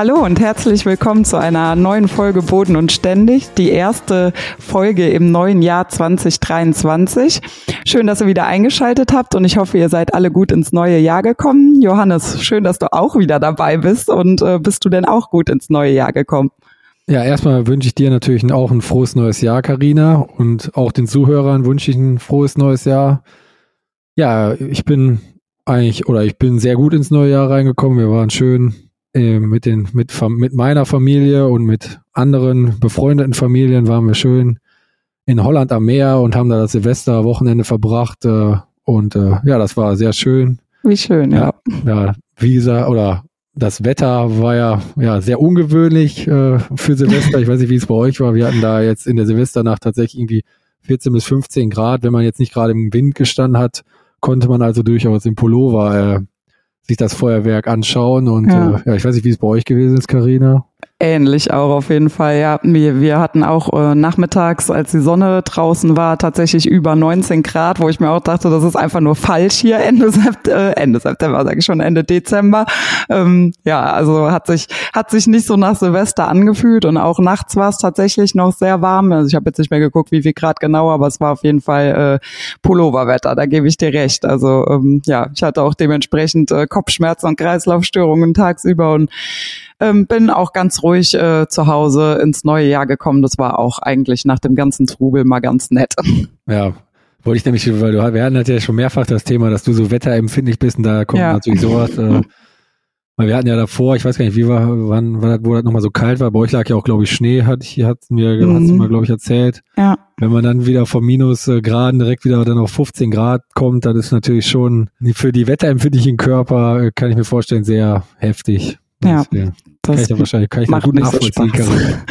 Hallo und herzlich willkommen zu einer neuen Folge Boden und Ständig, die erste Folge im neuen Jahr 2023. Schön, dass ihr wieder eingeschaltet habt und ich hoffe, ihr seid alle gut ins neue Jahr gekommen. Johannes, schön, dass du auch wieder dabei bist und äh, bist du denn auch gut ins neue Jahr gekommen? Ja, erstmal wünsche ich dir natürlich auch ein frohes neues Jahr, Karina, und auch den Zuhörern wünsche ich ein frohes neues Jahr. Ja, ich bin eigentlich oder ich bin sehr gut ins neue Jahr reingekommen. Wir waren schön mit den mit mit meiner Familie und mit anderen befreundeten Familien waren wir schön in Holland am Meer und haben da das Silvesterwochenende verbracht äh, und äh, ja, das war sehr schön. Wie schön, ja. Ja, ja Visa oder das Wetter war ja, ja sehr ungewöhnlich äh, für Silvester. Ich weiß nicht, wie es bei euch war. Wir hatten da jetzt in der Silvesternacht tatsächlich irgendwie 14 bis 15 Grad. Wenn man jetzt nicht gerade im Wind gestanden hat, konnte man also durchaus im Pullover äh, sich das Feuerwerk anschauen. Und ja, äh, ja ich weiß nicht, wie es bei euch gewesen ist, Karina. Ähnlich auch auf jeden Fall, ja. Wir, wir hatten auch äh, nachmittags, als die Sonne draußen war, tatsächlich über 19 Grad, wo ich mir auch dachte, das ist einfach nur falsch hier Ende, Sept äh, Ende September, sage ich schon, Ende Dezember. Ähm, ja, also hat sich, hat sich nicht so nach Silvester angefühlt und auch nachts war es tatsächlich noch sehr warm. Also ich habe jetzt nicht mehr geguckt, wie viel Grad genau, aber es war auf jeden Fall äh, Pulloverwetter, da gebe ich dir recht. Also ähm, ja, ich hatte auch dementsprechend äh, Kopfschmerzen und Kreislaufstörungen tagsüber und ähm, bin auch ganz ruhig äh, zu Hause ins neue Jahr gekommen. Das war auch eigentlich nach dem ganzen Trubel mal ganz nett. Ja, wollte ich nämlich, weil du, wir hatten ja schon mehrfach das Thema, dass du so wetterempfindlich bist und da kommt ja. natürlich sowas. Äh, weil wir hatten ja davor, ich weiß gar nicht, wie war, wann, wann wo das nochmal so kalt war. Bei euch lag ja auch, glaube ich, Schnee, hat, hat mir, mhm. hast du mal, glaube ich, erzählt. Ja. Wenn man dann wieder vom Minusgraden direkt wieder dann auf 15 Grad kommt, dann ist natürlich schon für die wetterempfindlichen Körper, äh, kann ich mir vorstellen, sehr heftig. Ja, das kann ich ja wahrscheinlich kann ich macht gut nachvollziehen.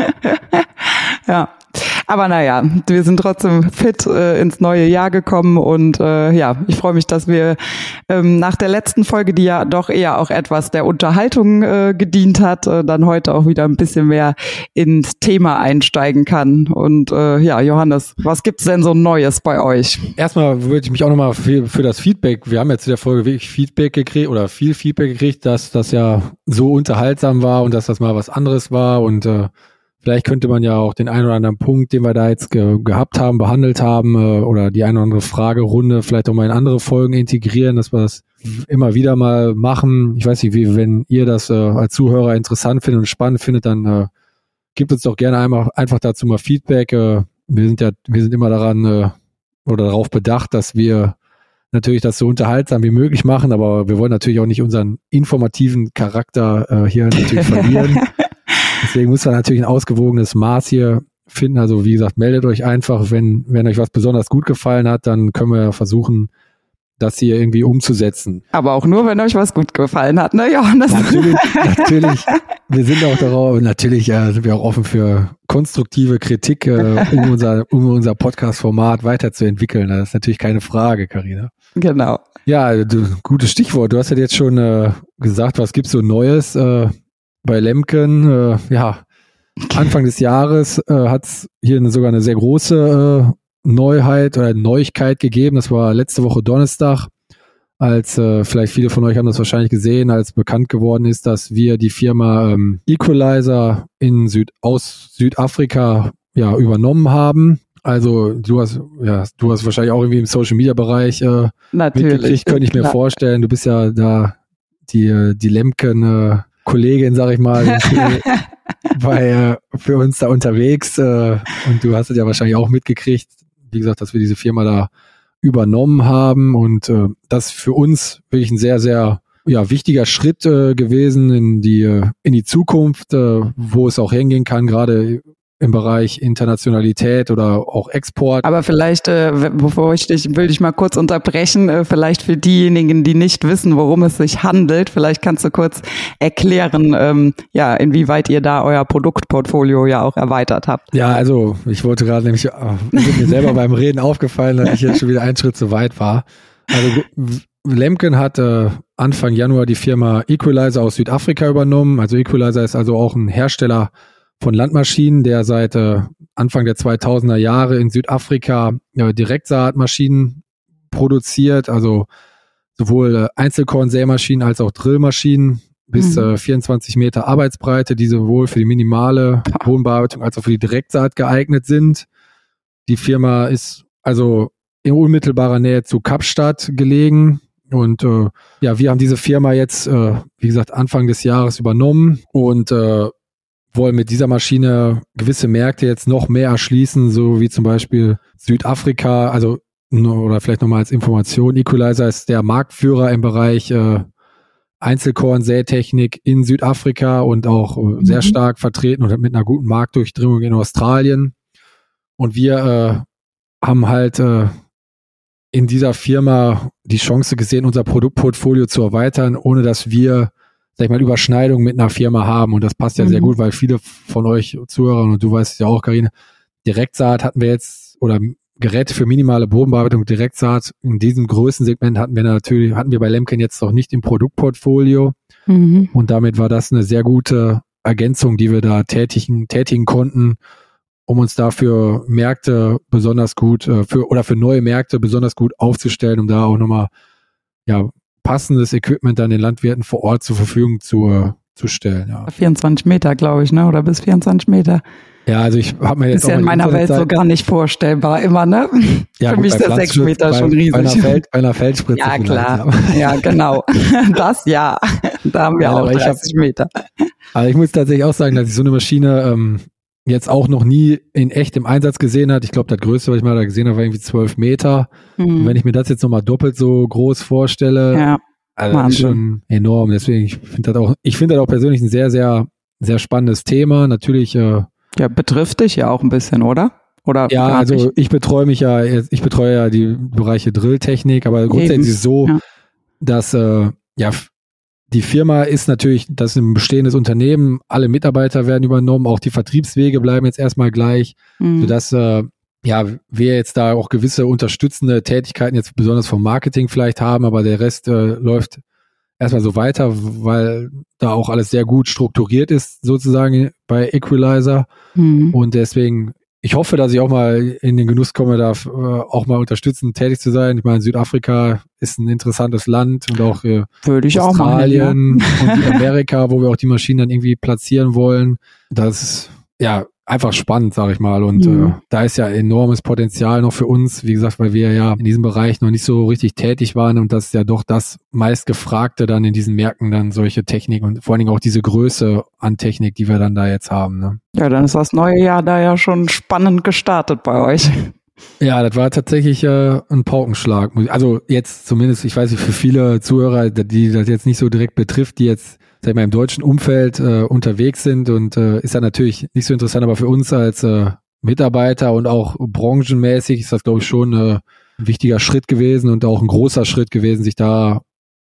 ja. Aber naja, wir sind trotzdem fit äh, ins neue Jahr gekommen und äh, ja, ich freue mich, dass wir ähm, nach der letzten Folge, die ja doch eher auch etwas der Unterhaltung äh, gedient hat, äh, dann heute auch wieder ein bisschen mehr ins Thema einsteigen kann. Und äh, ja, Johannes, was gibt's denn so Neues bei euch? Erstmal würde ich mich auch nochmal für, für das Feedback, wir haben jetzt in der Folge wirklich Feedback gekriegt oder viel Feedback gekriegt, dass das ja so unterhaltsam war und dass das mal was anderes war und äh, Vielleicht könnte man ja auch den einen oder anderen Punkt, den wir da jetzt ge gehabt haben, behandelt haben, äh, oder die eine oder andere Fragerunde vielleicht auch mal in andere Folgen integrieren, dass wir das immer wieder mal machen. Ich weiß nicht, wie, wenn ihr das äh, als Zuhörer interessant findet und spannend findet, dann äh, gibt uns doch gerne einmal einfach dazu mal Feedback. Äh, wir sind ja, wir sind immer daran äh, oder darauf bedacht, dass wir natürlich das so unterhaltsam wie möglich machen, aber wir wollen natürlich auch nicht unseren informativen Charakter äh, hier natürlich verlieren. Deswegen muss man natürlich ein ausgewogenes Maß hier finden. Also wie gesagt, meldet euch einfach, wenn, wenn euch was besonders gut gefallen hat, dann können wir versuchen, das hier irgendwie umzusetzen. Aber auch nur, wenn euch was gut gefallen hat, ne, Johannes? Natürlich, natürlich. Wir sind auch darauf, natürlich äh, sind wir auch offen für konstruktive Kritik, äh, um unser, um unser Podcast-Format weiterzuentwickeln. Das ist natürlich keine Frage, Karina. Genau. Ja, du, gutes Stichwort. Du hast ja jetzt schon äh, gesagt, was gibt's so Neues? Äh, bei Lemken, äh, ja, Anfang des Jahres äh, hat es hier eine, sogar eine sehr große äh, Neuheit oder Neuigkeit gegeben. Das war letzte Woche Donnerstag, als äh, vielleicht viele von euch haben das wahrscheinlich gesehen, als bekannt geworden ist, dass wir die Firma ähm, Equalizer in Süd aus Südafrika ja übernommen haben. Also du hast ja du hast wahrscheinlich auch irgendwie im Social Media Bereich äh, Natürlich. mitgekriegt, könnte ich mir ja. vorstellen. Du bist ja da die äh, die Lemken äh, Kollegin, sag ich mal, bei, für uns da unterwegs. Äh, und du hast es ja wahrscheinlich auch mitgekriegt, wie gesagt, dass wir diese Firma da übernommen haben und äh, das für uns wirklich ein sehr, sehr ja, wichtiger Schritt äh, gewesen in die, äh, in die Zukunft, äh, wo es auch hingehen kann, gerade im Bereich Internationalität oder auch Export. Aber vielleicht, äh, bevor ich dich, will ich mal kurz unterbrechen, äh, vielleicht für diejenigen, die nicht wissen, worum es sich handelt, vielleicht kannst du kurz erklären, ähm, ja, inwieweit ihr da euer Produktportfolio ja auch erweitert habt. Ja, also ich wollte gerade nämlich, äh, mir selber beim Reden aufgefallen, dass ich jetzt schon wieder einen Schritt zu weit war. Also Lemken hat äh, Anfang Januar die Firma Equalizer aus Südafrika übernommen. Also Equalizer ist also auch ein Hersteller von Landmaschinen, der seit äh, Anfang der 2000er Jahre in Südafrika äh, Direktsaatmaschinen produziert, also sowohl äh, Einzelkorn-Sämaschinen als auch Drillmaschinen bis mhm. äh, 24 Meter Arbeitsbreite, die sowohl für die minimale Bodenbearbeitung als auch für die Direktsaat geeignet sind. Die Firma ist also in unmittelbarer Nähe zu Kapstadt gelegen. Und äh, ja, wir haben diese Firma jetzt, äh, wie gesagt, Anfang des Jahres übernommen und äh, wollen mit dieser Maschine gewisse Märkte jetzt noch mehr erschließen, so wie zum Beispiel Südafrika, also oder vielleicht nochmal als Information, Equalizer ist der Marktführer im Bereich äh, Einzelkorn-Sätechnik in Südafrika und auch äh, mhm. sehr stark vertreten und mit einer guten Marktdurchdringung in Australien. Und wir äh, haben halt äh, in dieser Firma die Chance gesehen, unser Produktportfolio zu erweitern, ohne dass wir sag ich mal, Überschneidung mit einer Firma haben. Und das passt ja mhm. sehr gut, weil viele von euch Zuhörern, und du weißt es ja auch, Karine, Direktsaat hatten wir jetzt, oder Geräte für minimale Bodenbearbeitung, Direktsaat, in diesem Größensegment hatten wir natürlich, hatten wir bei Lemken jetzt noch nicht im Produktportfolio. Mhm. Und damit war das eine sehr gute Ergänzung, die wir da tätigen, tätigen konnten, um uns dafür Märkte besonders gut, äh, für, oder für neue Märkte besonders gut aufzustellen, um da auch nochmal, ja, passendes Equipment dann den Landwirten vor Ort zur Verfügung zu, zu stellen. Ja. 24 Meter, glaube ich, ne? Oder bis 24 Meter. Ja, also ich habe mir jetzt ist ja in meiner Welt so gar nicht vorstellbar immer, ne? Ja, Für gut, mich ist der 6 Meter bei, schon riesig. Bei einer, Feld, bei einer Feldspritze. Ja, klar. Ja. ja, genau. Das ja. Da haben wir ja, auch 30 hab, Meter. Aber ich muss tatsächlich auch sagen, dass ich so eine Maschine ähm, jetzt auch noch nie in echt im Einsatz gesehen hat. Ich glaube, das größte, was ich mal da gesehen habe, war irgendwie zwölf Meter. Mhm. Und wenn ich mir das jetzt nochmal doppelt so groß vorstelle, ja. also das ist schon enorm. Deswegen, ich finde das auch, ich finde das auch persönlich ein sehr, sehr, sehr spannendes Thema. Natürlich. Äh, ja, betrifft dich ja auch ein bisschen, oder? Oder ja, also ich? ich betreue mich ja, ich betreue ja die Bereiche Drilltechnik, aber grundsätzlich ist es so, ja. dass äh, ja die Firma ist natürlich, das ist ein bestehendes Unternehmen, alle Mitarbeiter werden übernommen, auch die Vertriebswege bleiben jetzt erstmal gleich, mhm. sodass äh, ja, wir jetzt da auch gewisse unterstützende Tätigkeiten jetzt besonders vom Marketing vielleicht haben, aber der Rest äh, läuft erstmal so weiter, weil da auch alles sehr gut strukturiert ist, sozusagen bei Equalizer. Mhm. Und deswegen ich hoffe, dass ich auch mal in den Genuss komme, da äh, auch mal unterstützend tätig zu sein. Ich meine, Südafrika ist ein interessantes Land und auch äh, Würde ich Australien auch ja. und Amerika, wo wir auch die Maschinen dann irgendwie platzieren wollen. Das ja einfach spannend, sage ich mal. Und mhm. äh, da ist ja enormes Potenzial noch für uns, wie gesagt, weil wir ja in diesem Bereich noch nicht so richtig tätig waren und das ist ja doch das meistgefragte dann in diesen Märkten dann solche Technik und vor allen Dingen auch diese Größe an Technik, die wir dann da jetzt haben. Ne? Ja, dann ist das neue Jahr da ja schon spannend gestartet bei euch. Ja, das war tatsächlich äh, ein Paukenschlag. Also jetzt zumindest, ich weiß nicht, für viele Zuhörer, die das jetzt nicht so direkt betrifft, die jetzt sag ich mal, im deutschen Umfeld äh, unterwegs sind und äh, ist ja natürlich nicht so interessant, aber für uns als äh, Mitarbeiter und auch branchenmäßig ist das, glaube ich, schon äh, ein wichtiger Schritt gewesen und auch ein großer Schritt gewesen, sich da,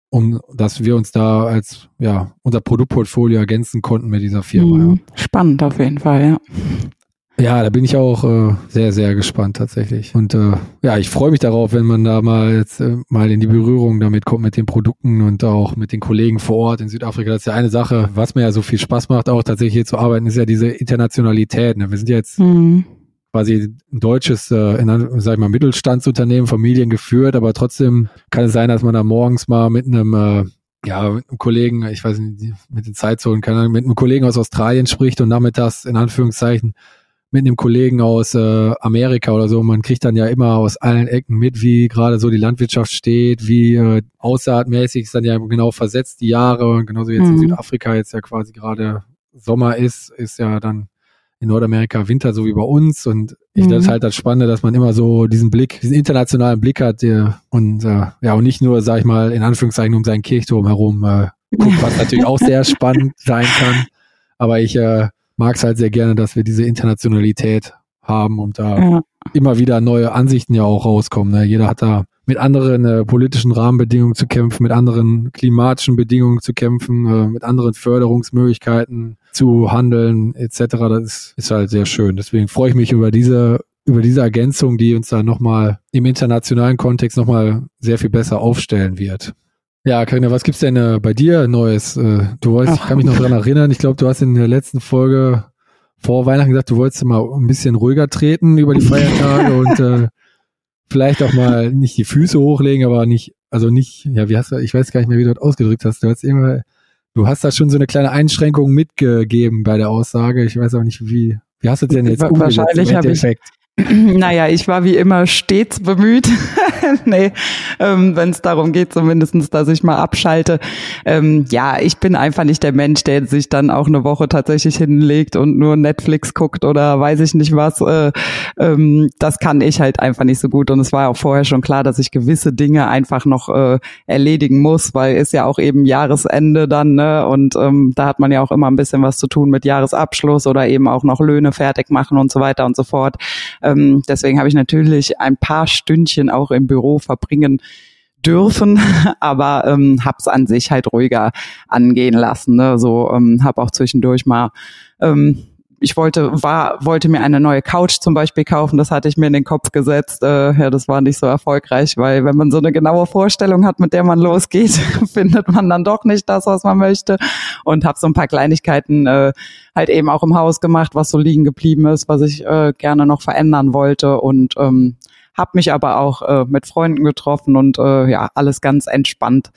um dass wir uns da als ja unser Produktportfolio ergänzen konnten mit dieser Firma. Mhm. Ja. Spannend auf jeden Fall, ja. Ja, da bin ich auch äh, sehr, sehr gespannt tatsächlich. Und äh, ja, ich freue mich darauf, wenn man da mal jetzt äh, mal in die Berührung damit kommt mit den Produkten und auch mit den Kollegen vor Ort in Südafrika. Das ist ja eine Sache, was mir ja so viel Spaß macht, auch tatsächlich hier zu arbeiten, ist ja diese Internationalität. Ne? Wir sind jetzt mhm. quasi ein deutsches, äh, in, sag ich mal, Mittelstandsunternehmen, Familien geführt, aber trotzdem kann es sein, dass man da morgens mal mit einem äh, ja, mit einem Kollegen, ich weiß nicht, mit den Zeitzonen, keine Ahnung, mit einem Kollegen aus Australien spricht und nachmittags in Anführungszeichen mit einem Kollegen aus äh, Amerika oder so. Man kriegt dann ja immer aus allen Ecken mit, wie gerade so die Landwirtschaft steht, wie äh, aussaatmäßig ist dann ja genau versetzt die Jahre. Und genauso jetzt mhm. in Südafrika jetzt ja quasi gerade Sommer ist, ist ja dann in Nordamerika Winter, so wie bei uns. Und ich, mhm. das ist halt das Spannende, dass man immer so diesen Blick, diesen internationalen Blick hat der, und äh, ja, und nicht nur, sag ich mal, in Anführungszeichen um seinen Kirchturm herum äh, guckt, was natürlich auch sehr spannend sein kann. Aber ich äh, mag es halt sehr gerne, dass wir diese Internationalität haben und da ja. immer wieder neue Ansichten ja auch rauskommen. Ne? Jeder hat da mit anderen äh, politischen Rahmenbedingungen zu kämpfen, mit anderen klimatischen Bedingungen zu kämpfen, äh, mit anderen Förderungsmöglichkeiten zu handeln etc. Das ist, ist halt sehr schön. Deswegen freue ich mich über diese über diese Ergänzung, die uns da nochmal im internationalen Kontext nochmal sehr viel besser aufstellen wird. Ja, Karina, was gibt's denn äh, bei dir Neues? Äh, du wolltest, ich kann mich noch dran erinnern, ich glaube, du hast in der letzten Folge vor Weihnachten gesagt, du wolltest mal ein bisschen ruhiger treten über die Feiertage und äh, vielleicht auch mal nicht die Füße hochlegen, aber nicht, also nicht, ja, wie hast du, ich weiß gar nicht mehr, wie du das ausgedrückt hast. Du hast immer, du hast da schon so eine kleine Einschränkung mitgegeben bei der Aussage. Ich weiß auch nicht, wie, wie hast du denn jetzt Wahrscheinlich habe ich, naja, ich war wie immer stets bemüht. nee, ähm, wenn es darum geht, zumindestens, dass ich mal abschalte. Ähm, ja, ich bin einfach nicht der Mensch, der sich dann auch eine Woche tatsächlich hinlegt und nur Netflix guckt oder weiß ich nicht was. Äh, ähm, das kann ich halt einfach nicht so gut. Und es war auch vorher schon klar, dass ich gewisse Dinge einfach noch äh, erledigen muss, weil ist ja auch eben Jahresende dann, ne? Und ähm, da hat man ja auch immer ein bisschen was zu tun mit Jahresabschluss oder eben auch noch Löhne fertig machen und so weiter und so fort. Ähm, deswegen habe ich natürlich ein paar Stündchen auch im Büro verbringen dürfen, aber ähm, hab's an sich halt ruhiger angehen lassen. Ne? So ähm, habe auch zwischendurch mal ähm, ich wollte, war, wollte mir eine neue Couch zum Beispiel kaufen, das hatte ich mir in den Kopf gesetzt. Äh, ja, das war nicht so erfolgreich, weil wenn man so eine genaue Vorstellung hat, mit der man losgeht, findet man dann doch nicht das, was man möchte. Und habe so ein paar Kleinigkeiten äh, halt eben auch im Haus gemacht, was so liegen geblieben ist, was ich äh, gerne noch verändern wollte. Und ähm, habe mich aber auch äh, mit Freunden getroffen und äh, ja, alles ganz entspannt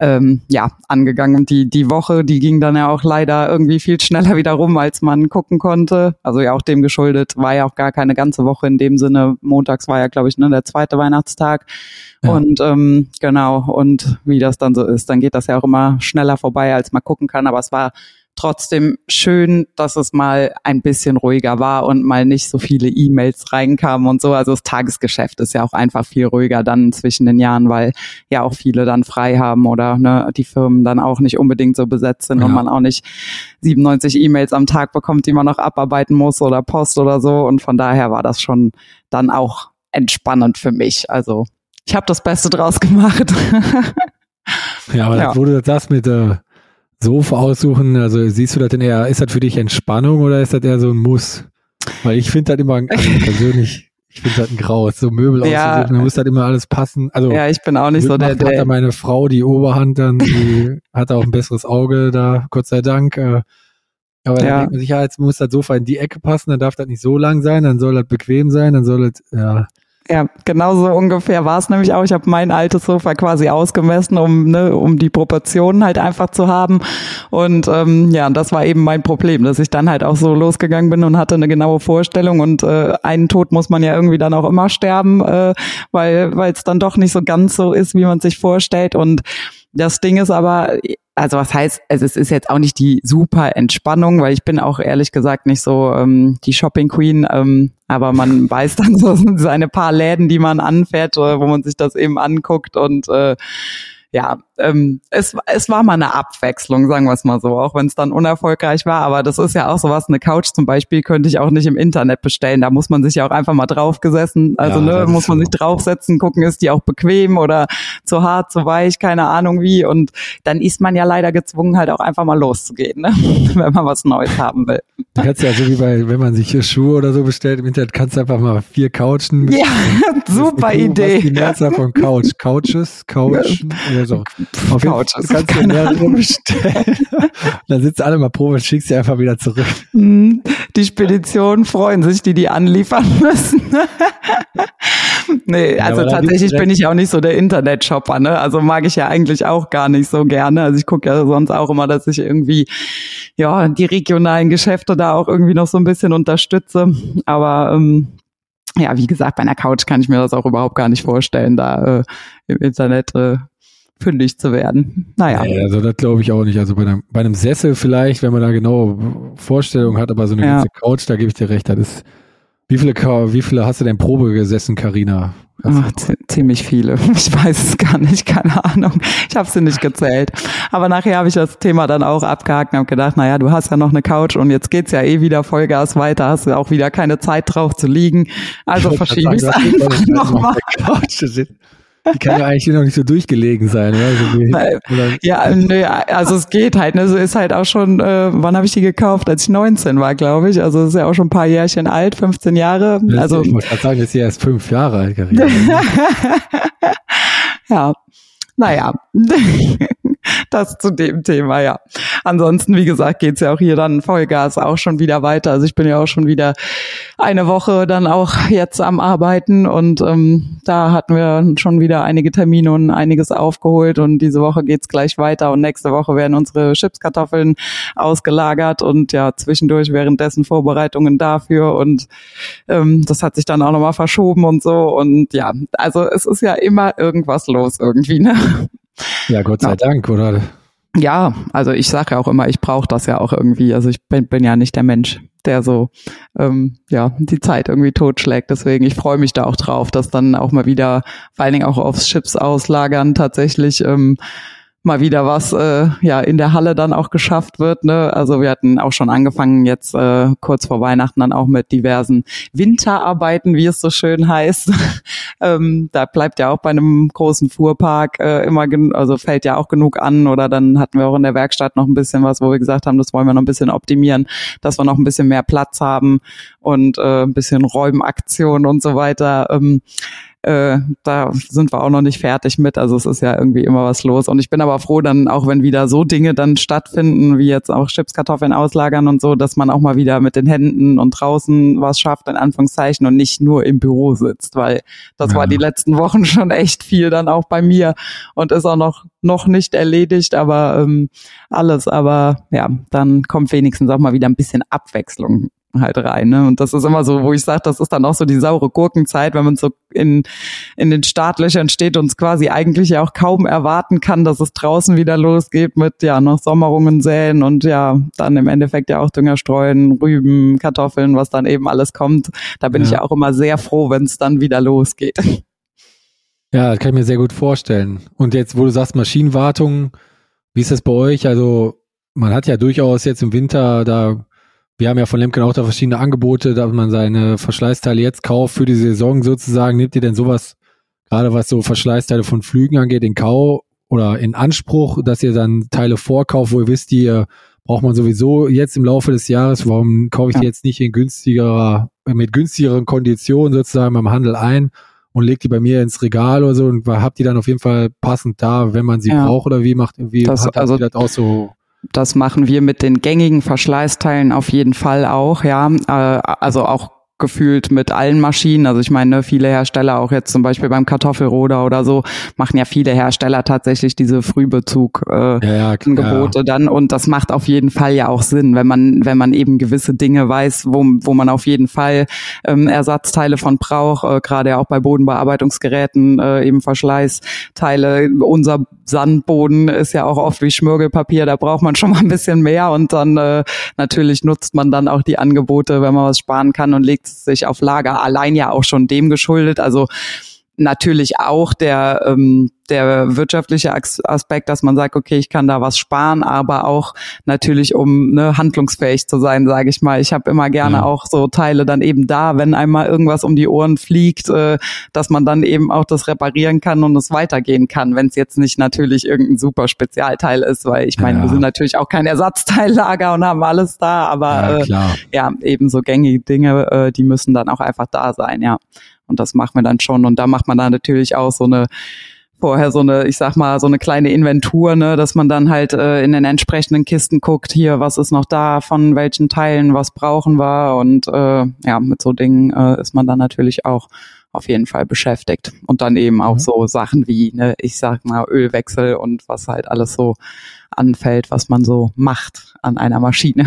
ähm, ja, angegangen. Und die, die Woche, die ging dann ja auch leider irgendwie viel schneller wieder rum, als man gucken konnte. Also ja auch dem geschuldet, war ja auch gar keine ganze Woche in dem Sinne. Montags war ja, glaube ich, ne, der zweite Weihnachtstag. Ja. Und ähm, genau, und wie das dann so ist, dann geht das ja auch immer schneller vorbei, als man gucken kann. Aber es war trotzdem schön, dass es mal ein bisschen ruhiger war und mal nicht so viele E-Mails reinkamen und so. Also das Tagesgeschäft ist ja auch einfach viel ruhiger dann zwischen den Jahren, weil ja auch viele dann frei haben oder ne, die Firmen dann auch nicht unbedingt so besetzt sind ja. und man auch nicht 97 E-Mails am Tag bekommt, die man noch abarbeiten muss oder Post oder so. Und von daher war das schon dann auch entspannend für mich. Also ich habe das Beste draus gemacht. ja, aber ja. wo du das mit äh, Sofa aussuchen, also siehst du das denn eher, ist das für dich Entspannung oder ist das eher so ein Muss? Weil ich finde das immer also persönlich, ich finde das ein Graus, so Möbel ja. auszusuchen, da muss das immer alles passen. Also ja, ich bin auch nicht so der, der. Hat da meine Frau die Oberhand dann, die hat auch ein besseres Auge da, Gott sei Dank. Äh, aber ja. dann denkt man sich, ja, jetzt muss das Sofa in die Ecke passen, dann darf das nicht so lang sein, dann soll das bequem sein, dann soll das, ja. Ja, genauso ungefähr war es nämlich auch. Ich habe mein altes Sofa quasi ausgemessen, um ne, um die Proportionen halt einfach zu haben. Und ähm, ja, das war eben mein Problem, dass ich dann halt auch so losgegangen bin und hatte eine genaue Vorstellung. Und äh, einen Tod muss man ja irgendwie dann auch immer sterben, äh, weil es dann doch nicht so ganz so ist, wie man sich vorstellt. Und das Ding ist aber, also was heißt, also es ist jetzt auch nicht die super Entspannung, weil ich bin auch ehrlich gesagt nicht so ähm, die Shopping Queen, ähm, aber man weiß dann so seine paar Läden, die man anfährt, äh, wo man sich das eben anguckt und äh, ja, ähm, es, es war mal eine Abwechslung, sagen wir es mal so, auch wenn es dann unerfolgreich war. Aber das ist ja auch sowas, eine Couch zum Beispiel könnte ich auch nicht im Internet bestellen. Da muss man sich ja auch einfach mal draufgesessen, also ja, ne, muss man so. sich draufsetzen, gucken, ist die auch bequem oder zu hart, zu weich, keine Ahnung wie. Und dann ist man ja leider gezwungen, halt auch einfach mal loszugehen, ne? wenn man was Neues haben will. Du kannst ja so wie bei, wenn man sich hier Schuhe oder so bestellt im Internet, kannst du einfach mal vier Couchen. Ja, super Idee. Was die Mehrzahl von Couch, Couches, Couchen oder so. Auf Couch. Du kannst dir mehrere bestellen. dann sitzen alle mal Probe und schickst sie einfach wieder zurück. Mhm. Die Speditionen freuen sich, die die anliefern müssen. nee, also ja, tatsächlich bin ich auch nicht so der Internet-Shopper, ne? Also mag ich ja eigentlich auch gar nicht so gerne. Also ich gucke ja sonst auch immer, dass ich irgendwie ja die regionalen Geschäfte da auch irgendwie noch so ein bisschen unterstütze. Aber ähm, ja, wie gesagt, bei einer Couch kann ich mir das auch überhaupt gar nicht vorstellen, da äh, im Internet äh, fündig zu werden. Naja. Nee, also das glaube ich auch nicht. Also bei einem, bei einem Sessel vielleicht, wenn man da genaue Vorstellungen hat, aber so eine ja. ganze Couch, da gebe ich dir recht, das ist Wie viele, wie viele hast du denn Probe gesessen, Karina? Ziemlich viele. Ich weiß es gar nicht, keine Ahnung. Ich habe sie nicht gezählt. Aber nachher habe ich das Thema dann auch abgehakt und habe gedacht, naja, du hast ja noch eine Couch und jetzt geht's ja eh wieder Vollgas weiter, hast du auch wieder keine Zeit drauf zu liegen. Also verschiebe ich es einfach nochmal. Die kann ja eigentlich noch nicht so durchgelegen sein. Oder? Ja, nö, also es geht halt. Ne? So ist halt auch schon, äh, wann habe ich die gekauft? Als ich 19 war, glaube ich. Also es ist ja auch schon ein paar Jährchen alt, 15 Jahre. Also, ich wollte gerade sagen, jetzt ist sie erst fünf Jahre alt, Karina. ja, naja. das zu dem Thema, ja. Ansonsten, wie gesagt, geht's ja auch hier dann Vollgas auch schon wieder weiter. Also ich bin ja auch schon wieder eine Woche dann auch jetzt am Arbeiten und ähm, da hatten wir schon wieder einige Termine und einiges aufgeholt und diese Woche geht's gleich weiter und nächste Woche werden unsere Chipskartoffeln ausgelagert und ja, zwischendurch währenddessen Vorbereitungen dafür und ähm, das hat sich dann auch nochmal verschoben und so und ja, also es ist ja immer irgendwas los irgendwie, ne? Ja, Gott sei ja. Dank, oder? Ja, also ich sage ja auch immer, ich brauche das ja auch irgendwie. Also ich bin, bin ja nicht der Mensch, der so ähm, ja die Zeit irgendwie totschlägt. Deswegen ich freue mich da auch drauf, dass dann auch mal wieder, vor allen Dingen auch aufs Chips auslagern tatsächlich ähm, mal wieder was äh, ja in der Halle dann auch geschafft wird. Ne? Also wir hatten auch schon angefangen jetzt äh, kurz vor Weihnachten dann auch mit diversen Winterarbeiten, wie es so schön heißt. ähm, da bleibt ja auch bei einem großen Fuhrpark äh, immer, also fällt ja auch genug an. Oder dann hatten wir auch in der Werkstatt noch ein bisschen was, wo wir gesagt haben, das wollen wir noch ein bisschen optimieren, dass wir noch ein bisschen mehr Platz haben und äh, ein bisschen Räumaktion und so weiter. Ähm, äh, da sind wir auch noch nicht fertig mit. Also es ist ja irgendwie immer was los. Und ich bin aber froh, dann auch wenn wieder so Dinge dann stattfinden, wie jetzt auch Chipskartoffeln auslagern und so, dass man auch mal wieder mit den Händen und draußen was schafft, in Anführungszeichen, und nicht nur im Büro sitzt, weil das ja. war die letzten Wochen schon echt viel dann auch bei mir und ist auch noch, noch nicht erledigt, aber ähm, alles. Aber ja, dann kommt wenigstens auch mal wieder ein bisschen Abwechslung halt rein. Ne? Und das ist immer so, wo ich sage, das ist dann auch so die saure Gurkenzeit, wenn man so in, in den Startlöchern steht und es quasi eigentlich ja auch kaum erwarten kann, dass es draußen wieder losgeht mit ja noch Sommerungen säen und ja dann im Endeffekt ja auch Dünger streuen, Rüben, Kartoffeln, was dann eben alles kommt. Da bin ja. ich ja auch immer sehr froh, wenn es dann wieder losgeht. Ja, das kann ich mir sehr gut vorstellen. Und jetzt, wo du sagst Maschinenwartung, wie ist das bei euch? Also man hat ja durchaus jetzt im Winter da wir haben ja von Lemken auch da verschiedene Angebote, dass man seine Verschleißteile jetzt kauft für die Saison sozusagen. Nehmt ihr denn sowas, gerade was so Verschleißteile von Flügen angeht, in Kau oder in Anspruch, dass ihr dann Teile vorkauft, wo ihr wisst, die äh, braucht man sowieso jetzt im Laufe des Jahres. Warum kaufe ich die jetzt nicht in günstigerer, mit günstigeren Konditionen sozusagen beim Handel ein und legt die bei mir ins Regal oder so und habt die dann auf jeden Fall passend da, wenn man sie ja. braucht oder wie macht, wie das, hat also, das auch so? Das machen wir mit den gängigen Verschleißteilen auf jeden Fall auch, ja. Äh, also auch gefühlt mit allen Maschinen. Also ich meine, viele Hersteller, auch jetzt zum Beispiel beim Kartoffelroder oder so, machen ja viele Hersteller tatsächlich diese Frühbezug äh, ja, ja, dann. Und das macht auf jeden Fall ja auch Sinn, wenn man, wenn man eben gewisse Dinge weiß, wo, wo man auf jeden Fall ähm, Ersatzteile von braucht, äh, gerade auch bei Bodenbearbeitungsgeräten, äh, eben Verschleißteile. Unser Sandboden ist ja auch oft wie Schmirgelpapier, da braucht man schon mal ein bisschen mehr und dann äh, natürlich nutzt man dann auch die Angebote, wenn man was sparen kann und legt sich auf Lager. Allein ja auch schon dem geschuldet. Also natürlich auch der, ähm, der wirtschaftliche Aspekt, dass man sagt, okay, ich kann da was sparen, aber auch natürlich, um ne, handlungsfähig zu sein, sage ich mal. Ich habe immer gerne ja. auch so Teile dann eben da, wenn einmal irgendwas um die Ohren fliegt, äh, dass man dann eben auch das reparieren kann und es weitergehen kann, wenn es jetzt nicht natürlich irgendein super Spezialteil ist, weil ich meine, ja. wir sind natürlich auch kein Ersatzteillager und haben alles da, aber ja, äh, ja eben so gängige Dinge, äh, die müssen dann auch einfach da sein, ja. Und das machen wir dann schon. Und da macht man dann natürlich auch so eine vorher so eine, ich sag mal, so eine kleine Inventur, ne, dass man dann halt äh, in den entsprechenden Kisten guckt, hier, was ist noch da, von welchen Teilen, was brauchen wir und äh, ja, mit so Dingen äh, ist man dann natürlich auch auf jeden Fall beschäftigt. Und dann eben auch mhm. so Sachen wie, ne, ich sag mal, Ölwechsel und was halt alles so anfällt, was man so macht an einer Maschine.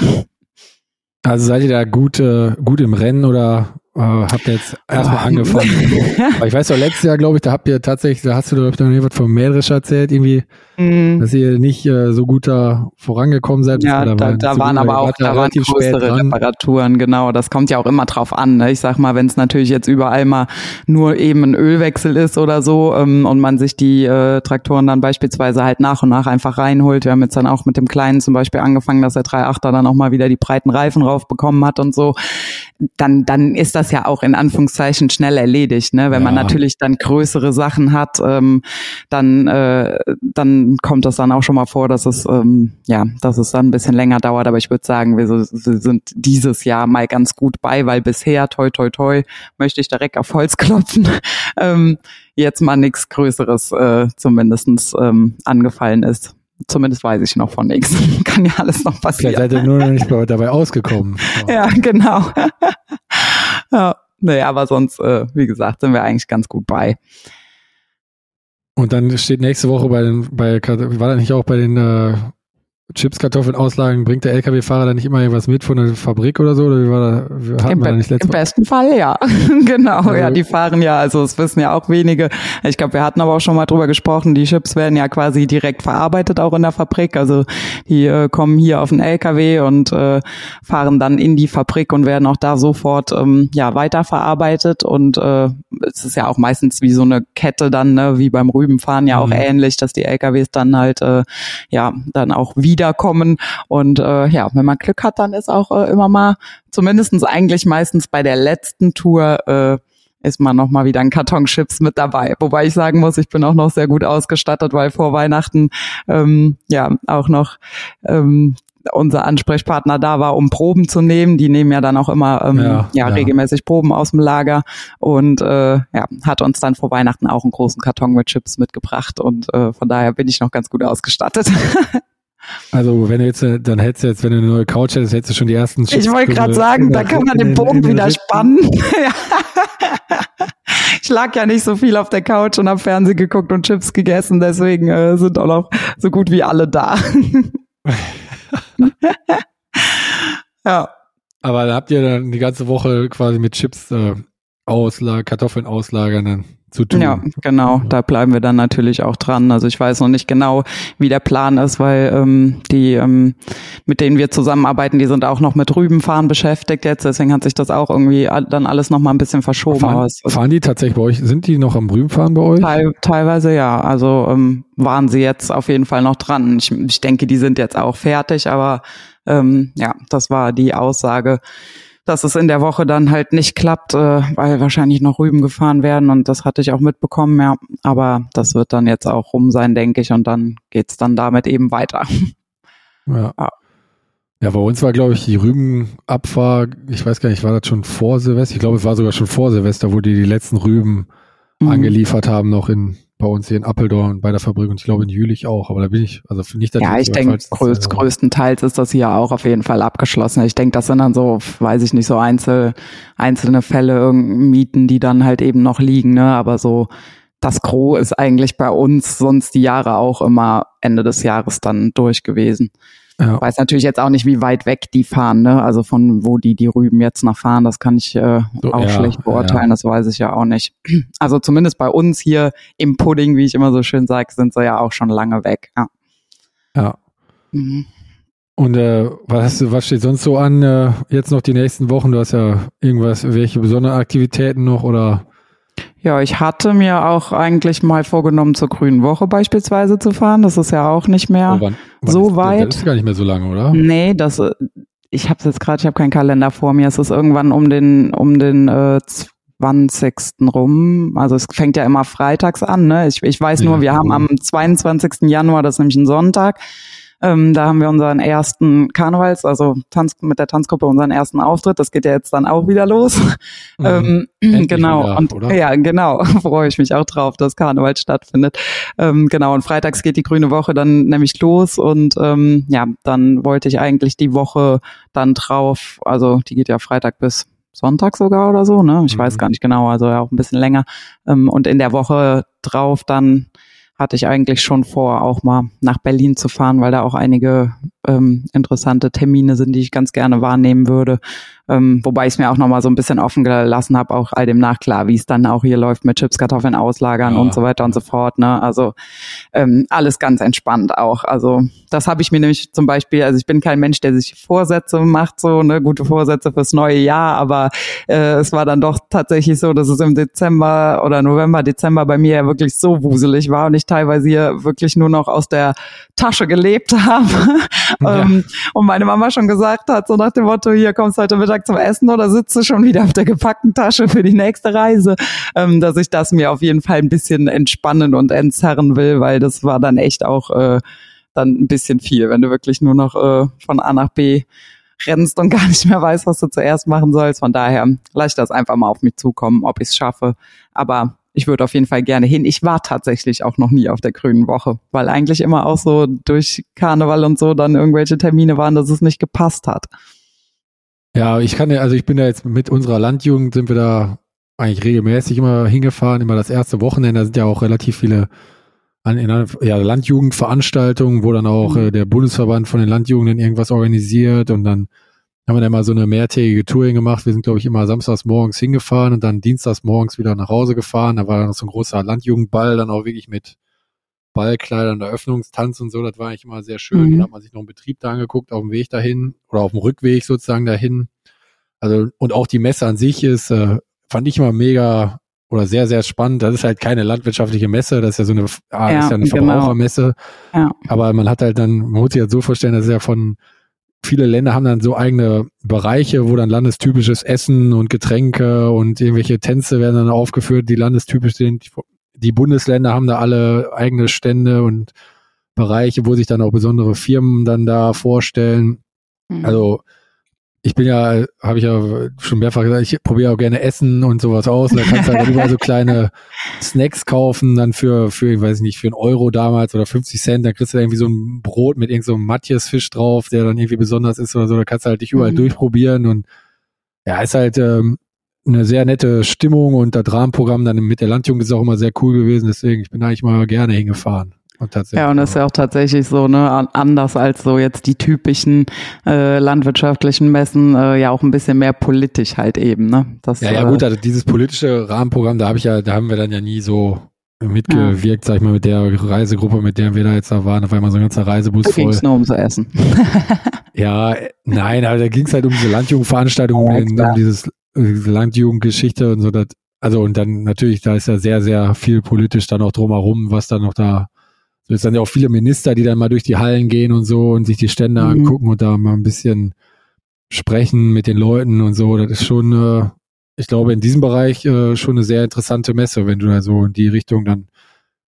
Also seid ihr da gut, äh, gut im Rennen oder äh, habt ihr jetzt erstmal angefangen? Aber ich weiß doch, letztes Jahr, glaube ich, da habt ihr tatsächlich, da hast du, glaube ich, noch was vom Mähdrescher erzählt, irgendwie, mm. dass ihr nicht äh, so gut da vorangekommen seid. Ja, da, da, da waren aber auch da waren größere Reparaturen, genau. Das kommt ja auch immer drauf an. Ne? Ich sag mal, wenn es natürlich jetzt überall mal nur eben ein Ölwechsel ist oder so ähm, und man sich die äh, Traktoren dann beispielsweise halt nach und nach einfach reinholt. Wir haben jetzt dann auch mit dem Kleinen zum Beispiel angefangen, dass der 3.8er dann auch mal wieder die breiten Reifen rauf bekommen hat und so. Dann, dann ist das ja auch in Anführungszeichen schnell erledigt. Ne? Wenn ja. man natürlich dann größere Sachen hat, ähm, dann, äh, dann kommt das dann auch schon mal vor, dass es, ähm, ja, dass es dann ein bisschen länger dauert. Aber ich würde sagen, wir, wir sind dieses Jahr mal ganz gut bei, weil bisher, toi, toi, toi, möchte ich direkt auf Holz klopfen, ähm, jetzt mal nichts Größeres äh, zumindestens ähm, angefallen ist. Zumindest weiß ich noch von nichts. Kann ja alles noch passieren. Vielleicht seid ihr nur noch nicht dabei ausgekommen. ja, genau. ja, naja, aber sonst, äh, wie gesagt, sind wir eigentlich ganz gut bei. Und dann steht nächste Woche bei den, bei, war das nicht auch bei den äh, Chips, Kartoffeln auslagen, bringt der LKW-Fahrer dann nicht immer irgendwas mit von der Fabrik oder so? Oder wie war da, Im, wir da nicht Im besten Fall, ja. genau, also, ja, die fahren ja, also das wissen ja auch wenige. Ich glaube, wir hatten aber auch schon mal drüber gesprochen, die Chips werden ja quasi direkt verarbeitet auch in der Fabrik. Also die äh, kommen hier auf den LKW und äh, fahren dann in die Fabrik und werden auch da sofort ähm, ja weiterverarbeitet. Und äh, es ist ja auch meistens wie so eine Kette dann, ne, wie beim Rübenfahren ja auch mhm. ähnlich, dass die LKWs dann halt äh, ja dann auch wieder wiederkommen. Und äh, ja, wenn man Glück hat, dann ist auch äh, immer mal, zumindestens eigentlich meistens bei der letzten Tour, äh, ist man noch mal wieder ein Karton Chips mit dabei. Wobei ich sagen muss, ich bin auch noch sehr gut ausgestattet, weil vor Weihnachten ähm, ja auch noch ähm, unser Ansprechpartner da war, um Proben zu nehmen. Die nehmen ja dann auch immer ähm, ja, ja, ja, regelmäßig Proben aus dem Lager und äh, ja, hat uns dann vor Weihnachten auch einen großen Karton mit Chips mitgebracht und äh, von daher bin ich noch ganz gut ausgestattet. Also wenn du jetzt, äh, dann hättest du jetzt, wenn du eine neue Couch hättest, hättest du schon die ersten Chips Ich wollte gerade sagen, da kann man den Bogen wieder spannen. ich lag ja nicht so viel auf der Couch und habe Fernsehen geguckt und Chips gegessen, deswegen äh, sind auch noch so gut wie alle da. ja. Aber da habt ihr dann die ganze Woche quasi mit Chips äh, auslagern, Kartoffeln auslagern dann zu tun. Ja, genau. Da bleiben wir dann natürlich auch dran. Also ich weiß noch nicht genau, wie der Plan ist, weil ähm, die, ähm, mit denen wir zusammenarbeiten, die sind auch noch mit Rübenfahren beschäftigt jetzt. Deswegen hat sich das auch irgendwie dann alles noch mal ein bisschen verschoben. Fahren, fahren die tatsächlich bei euch? Sind die noch am Rübenfahren bei euch? Teil, teilweise ja. Also ähm, waren sie jetzt auf jeden Fall noch dran. Ich, ich denke, die sind jetzt auch fertig, aber ähm, ja, das war die Aussage dass es in der Woche dann halt nicht klappt, äh, weil wahrscheinlich noch Rüben gefahren werden und das hatte ich auch mitbekommen, ja. Aber das wird dann jetzt auch rum sein, denke ich, und dann geht's dann damit eben weiter. Ja. ja. Ja, bei uns war, glaube ich, die Rübenabfahrt, ich weiß gar nicht, war das schon vor Silvester? Ich glaube, es war sogar schon vor Silvester, wo die die letzten Rüben mhm. angeliefert haben, noch in bei uns hier in Appeldorn bei der Fabrik und ich glaube in Jülich auch, aber da bin ich, also nicht, dass Ja, ich, denke, größt, größtenteils ist das hier auch auf jeden Fall abgeschlossen. Ich denke, das sind dann so, weiß ich nicht, so einzel, einzelne Fälle, Mieten, die dann halt eben noch liegen, ne, aber so, das Gros ist eigentlich bei uns sonst die Jahre auch immer Ende des Jahres dann durch gewesen. Ja. Weiß natürlich jetzt auch nicht, wie weit weg die fahren, ne? Also von wo die die Rüben jetzt noch fahren, das kann ich äh, so, auch ja, schlecht beurteilen, ja. das weiß ich ja auch nicht. Also zumindest bei uns hier im Pudding, wie ich immer so schön sage, sind sie ja auch schon lange weg. Ja. ja. Mhm. Und äh, was hast du, was steht sonst so an äh, jetzt noch die nächsten Wochen? Du hast ja irgendwas, welche besonderen Aktivitäten noch oder ja, ich hatte mir auch eigentlich mal vorgenommen, zur Grünen Woche beispielsweise zu fahren. Das ist ja auch nicht mehr oh, wann, wann so ist, weit. Das ist gar nicht mehr so lange, oder? Nee, das ich habe jetzt gerade, ich habe keinen Kalender vor mir. Es ist irgendwann um den um den äh, 20. rum. Also es fängt ja immer freitags an. Ne? Ich, ich weiß nur, ja, wir haben am 22. Januar, das ist nämlich ein Sonntag, ähm, da haben wir unseren ersten Karnevals, also Tanz, mit der Tanzgruppe unseren ersten Auftritt. Das geht ja jetzt dann auch wieder los. Mhm. ähm, genau. Wieder, und oder? ja, genau, freue ich mich auch drauf, dass Karneval stattfindet. Ähm, genau. Und freitags geht die Grüne Woche dann nämlich los und ähm, ja, dann wollte ich eigentlich die Woche dann drauf, also die geht ja Freitag bis Sonntag sogar oder so, ne? Ich mhm. weiß gar nicht genau, also ja auch ein bisschen länger. Ähm, und in der Woche drauf dann hatte ich eigentlich schon vor, auch mal nach Berlin zu fahren, weil da auch einige ähm, interessante Termine sind, die ich ganz gerne wahrnehmen würde. Ähm, wobei ich es mir auch nochmal so ein bisschen offen gelassen habe, auch all dem nach klar, wie es dann auch hier läuft mit Chips, Kartoffeln auslagern ja. und so weiter und so fort. Ne? Also ähm, alles ganz entspannt auch. Also das habe ich mir nämlich zum Beispiel, also ich bin kein Mensch, der sich Vorsätze macht, so ne, gute Vorsätze fürs neue Jahr, aber äh, es war dann doch tatsächlich so, dass es im Dezember oder November, Dezember bei mir ja wirklich so wuselig war und ich teilweise hier wirklich nur noch aus der Tasche gelebt habe. Ja. ähm, und meine Mama schon gesagt hat, so nach dem Motto, hier kommst heute Mittag zum Essen oder sitze schon wieder auf der gepackten Tasche für die nächste Reise, ähm, dass ich das mir auf jeden Fall ein bisschen entspannen und entzerren will, weil das war dann echt auch äh, dann ein bisschen viel, wenn du wirklich nur noch äh, von A nach B rennst und gar nicht mehr weißt, was du zuerst machen sollst. Von daher lasse ich das einfach mal auf mich zukommen, ob ich es schaffe. Aber ich würde auf jeden Fall gerne hin. Ich war tatsächlich auch noch nie auf der Grünen Woche, weil eigentlich immer auch so durch Karneval und so dann irgendwelche Termine waren, dass es nicht gepasst hat. Ja, ich kann ja, also ich bin ja jetzt mit unserer Landjugend sind wir da eigentlich regelmäßig immer hingefahren, immer das erste Wochenende. Da sind ja auch relativ viele an, in ja, Landjugendveranstaltungen, wo dann auch mhm. äh, der Bundesverband von den Landjugenden irgendwas organisiert und dann haben wir dann mal so eine mehrtägige Tour hingemacht. Wir sind, glaube ich, immer samstags morgens hingefahren und dann dienstags morgens wieder nach Hause gefahren. Da war dann noch so ein großer Landjugendball, dann auch wirklich mit Ballkleidern, Eröffnungstanz und so, das war eigentlich immer sehr schön. Mhm. Dann hat man sich noch einen Betrieb da angeguckt, auf dem Weg dahin oder auf dem Rückweg sozusagen dahin. Also, und auch die Messe an sich ist, äh, fand ich immer mega oder sehr, sehr spannend. Das ist halt keine landwirtschaftliche Messe, das ist ja so eine, ah, ja, ist ja eine genau. Verbrauchermesse. Ja. Aber man hat halt dann, man muss sich halt so vorstellen, das ist ja von, viele Länder haben dann so eigene Bereiche, wo dann landestypisches Essen und Getränke und irgendwelche Tänze werden dann aufgeführt, die landestypisch sind die Bundesländer haben da alle eigene Stände und Bereiche, wo sich dann auch besondere Firmen dann da vorstellen. Mhm. Also ich bin ja, habe ich ja schon mehrfach gesagt, ich probiere auch gerne Essen und sowas aus. Und da kannst du halt überall so kleine Snacks kaufen, dann für, für, ich weiß nicht, für einen Euro damals oder 50 Cent, dann kriegst du da irgendwie so ein Brot mit irgendeinem so Matjes-Fisch drauf, der dann irgendwie besonders ist oder so. Da kannst du halt dich überall mhm. durchprobieren und ja, ist halt, ähm, eine sehr nette Stimmung und das Rahmenprogramm dann mit der Landjugend ist auch immer sehr cool gewesen. Deswegen, ich bin eigentlich mal gerne hingefahren. Und ja, und das ist ja auch tatsächlich so, ne, anders als so jetzt die typischen äh, landwirtschaftlichen Messen, äh, ja auch ein bisschen mehr politisch halt eben, ne? Das, ja, ja, gut, also dieses politische Rahmenprogramm, da habe ich ja, da haben wir dann ja nie so mitgewirkt, ja. sag ich mal, mit der Reisegruppe, mit der wir da jetzt da waren. War immer so ein ganzer Reisebus da voll. Ging's nur um zu essen. ja, nein, aber da ging es halt um diese Landjugendveranstaltungen, ja, um dieses Landjugendgeschichte und so, das, also und dann natürlich, da ist ja sehr, sehr viel politisch dann auch drumherum, was dann noch da, so ist dann ja auch viele Minister, die dann mal durch die Hallen gehen und so und sich die Stände mhm. angucken und da mal ein bisschen sprechen mit den Leuten und so. Das ist schon, äh, ich glaube, in diesem Bereich äh, schon eine sehr interessante Messe, wenn du da so in die Richtung dann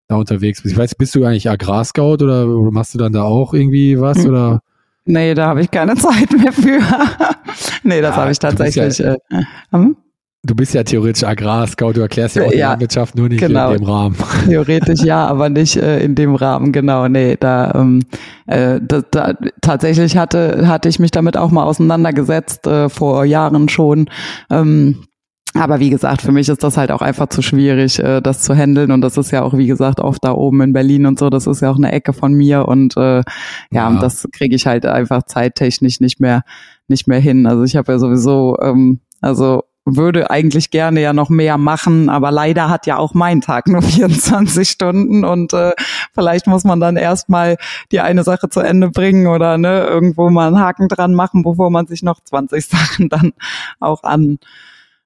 da unterwegs bist. Ich weiß, bist du eigentlich Agrarscout oder, oder machst du dann da auch irgendwie was mhm. oder? Nee, da habe ich keine Zeit mehr für. nee, das ja, habe ich tatsächlich. Ja, äh, hm? Du bist ja theoretisch Agrarscout, du erklärst ja auch die ja, Landwirtschaft nur nicht genau. in dem Rahmen. Theoretisch ja, aber nicht äh, in dem Rahmen, genau. Nee, da, ähm, äh, da, da tatsächlich hatte, hatte ich mich damit auch mal auseinandergesetzt, äh, vor Jahren schon. Ähm, aber wie gesagt, für mich ist das halt auch einfach zu schwierig, äh, das zu handeln. Und das ist ja auch, wie gesagt, oft da oben in Berlin und so. Das ist ja auch eine Ecke von mir. Und äh, ja, ja. Und das kriege ich halt einfach zeittechnisch nicht mehr, nicht mehr hin. Also ich habe ja sowieso, ähm, also würde eigentlich gerne ja noch mehr machen, aber leider hat ja auch mein Tag nur 24 Stunden und äh, vielleicht muss man dann erstmal die eine Sache zu Ende bringen oder ne, irgendwo mal einen Haken dran machen, bevor man sich noch 20 Sachen dann auch an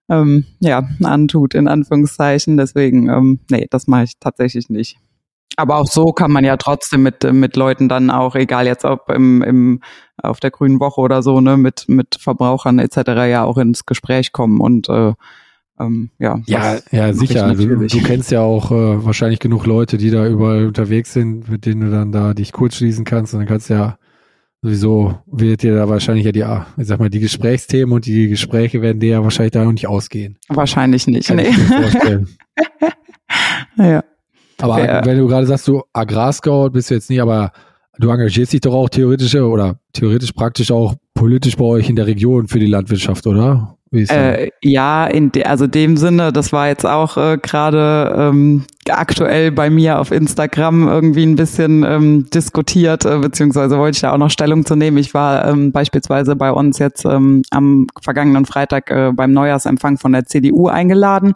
ähm, ja, antut, in Anführungszeichen. Deswegen, ähm, nee, das mache ich tatsächlich nicht. Aber auch so kann man ja trotzdem mit, mit Leuten dann auch, egal jetzt ob im, im, auf der Grünen Woche oder so, ne, mit, mit Verbrauchern etc. ja auch ins Gespräch kommen und äh, ähm, ja. Ja, ja, sicher. Also, du kennst ja auch äh, wahrscheinlich genug Leute, die da überall unterwegs sind, mit denen du dann da dich kurz schließen kannst und dann kannst du ja Sowieso wird dir da wahrscheinlich ja die, ich sag mal, die Gesprächsthemen und die Gespräche werden dir ja wahrscheinlich da noch nicht ausgehen. Wahrscheinlich nicht, Kann nee. ja. Aber ja. wenn du gerade sagst, du Agrarscout bist du jetzt nicht, aber du engagierst dich doch auch theoretisch oder theoretisch praktisch auch politisch bei euch in der Region für die Landwirtschaft, oder? Äh, ja, in de, also dem Sinne, das war jetzt auch äh, gerade ähm, aktuell bei mir auf Instagram irgendwie ein bisschen ähm, diskutiert, äh, beziehungsweise wollte ich da auch noch Stellung zu nehmen. Ich war ähm, beispielsweise bei uns jetzt ähm, am vergangenen Freitag äh, beim Neujahrsempfang von der CDU eingeladen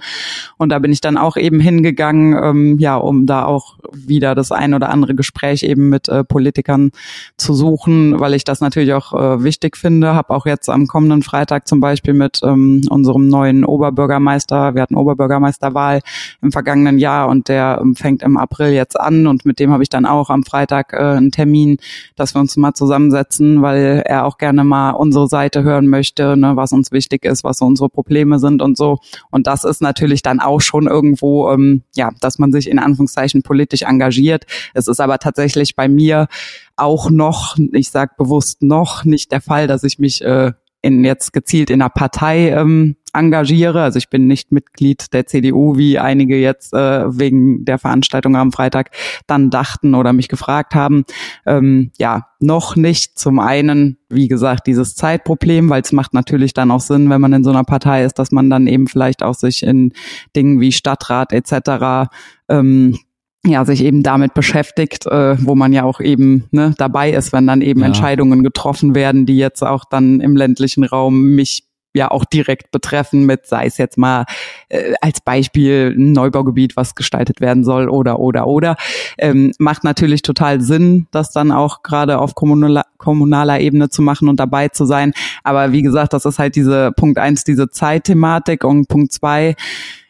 und da bin ich dann auch eben hingegangen, ähm, ja, um da auch wieder das ein oder andere Gespräch eben mit äh, Politikern zu suchen, weil ich das natürlich auch äh, wichtig finde. Habe auch jetzt am kommenden Freitag zum Beispiel mit ähm, unserem neuen Oberbürgermeister, wir hatten Oberbürgermeisterwahl im vergangenen Jahr und der ähm, fängt im April jetzt an und mit dem habe ich dann auch am Freitag äh, einen Termin, dass wir uns mal zusammensetzen, weil er auch gerne mal unsere Seite hören möchte, ne, was uns wichtig ist, was so unsere Probleme sind und so. Und das ist natürlich dann auch schon irgendwo, ähm, ja, dass man sich in Anführungszeichen politisch engagiert. Es ist aber tatsächlich bei mir auch noch, ich sage bewusst noch, nicht der Fall, dass ich mich äh, in jetzt gezielt in einer Partei ähm, engagiere. Also ich bin nicht Mitglied der CDU, wie einige jetzt äh, wegen der Veranstaltung am Freitag dann dachten oder mich gefragt haben. Ähm, ja, noch nicht. Zum einen, wie gesagt, dieses Zeitproblem, weil es macht natürlich dann auch Sinn, wenn man in so einer Partei ist, dass man dann eben vielleicht auch sich in Dingen wie Stadtrat etc. Ähm, ja, sich eben damit beschäftigt, äh, wo man ja auch eben ne, dabei ist, wenn dann eben ja. Entscheidungen getroffen werden, die jetzt auch dann im ländlichen Raum mich ja auch direkt betreffen mit, sei es jetzt mal äh, als Beispiel ein Neubaugebiet, was gestaltet werden soll oder oder oder, ähm, macht natürlich total Sinn, das dann auch gerade auf kommunaler, kommunaler Ebene zu machen und dabei zu sein. Aber wie gesagt, das ist halt diese Punkt eins, diese Zeitthematik und Punkt zwei,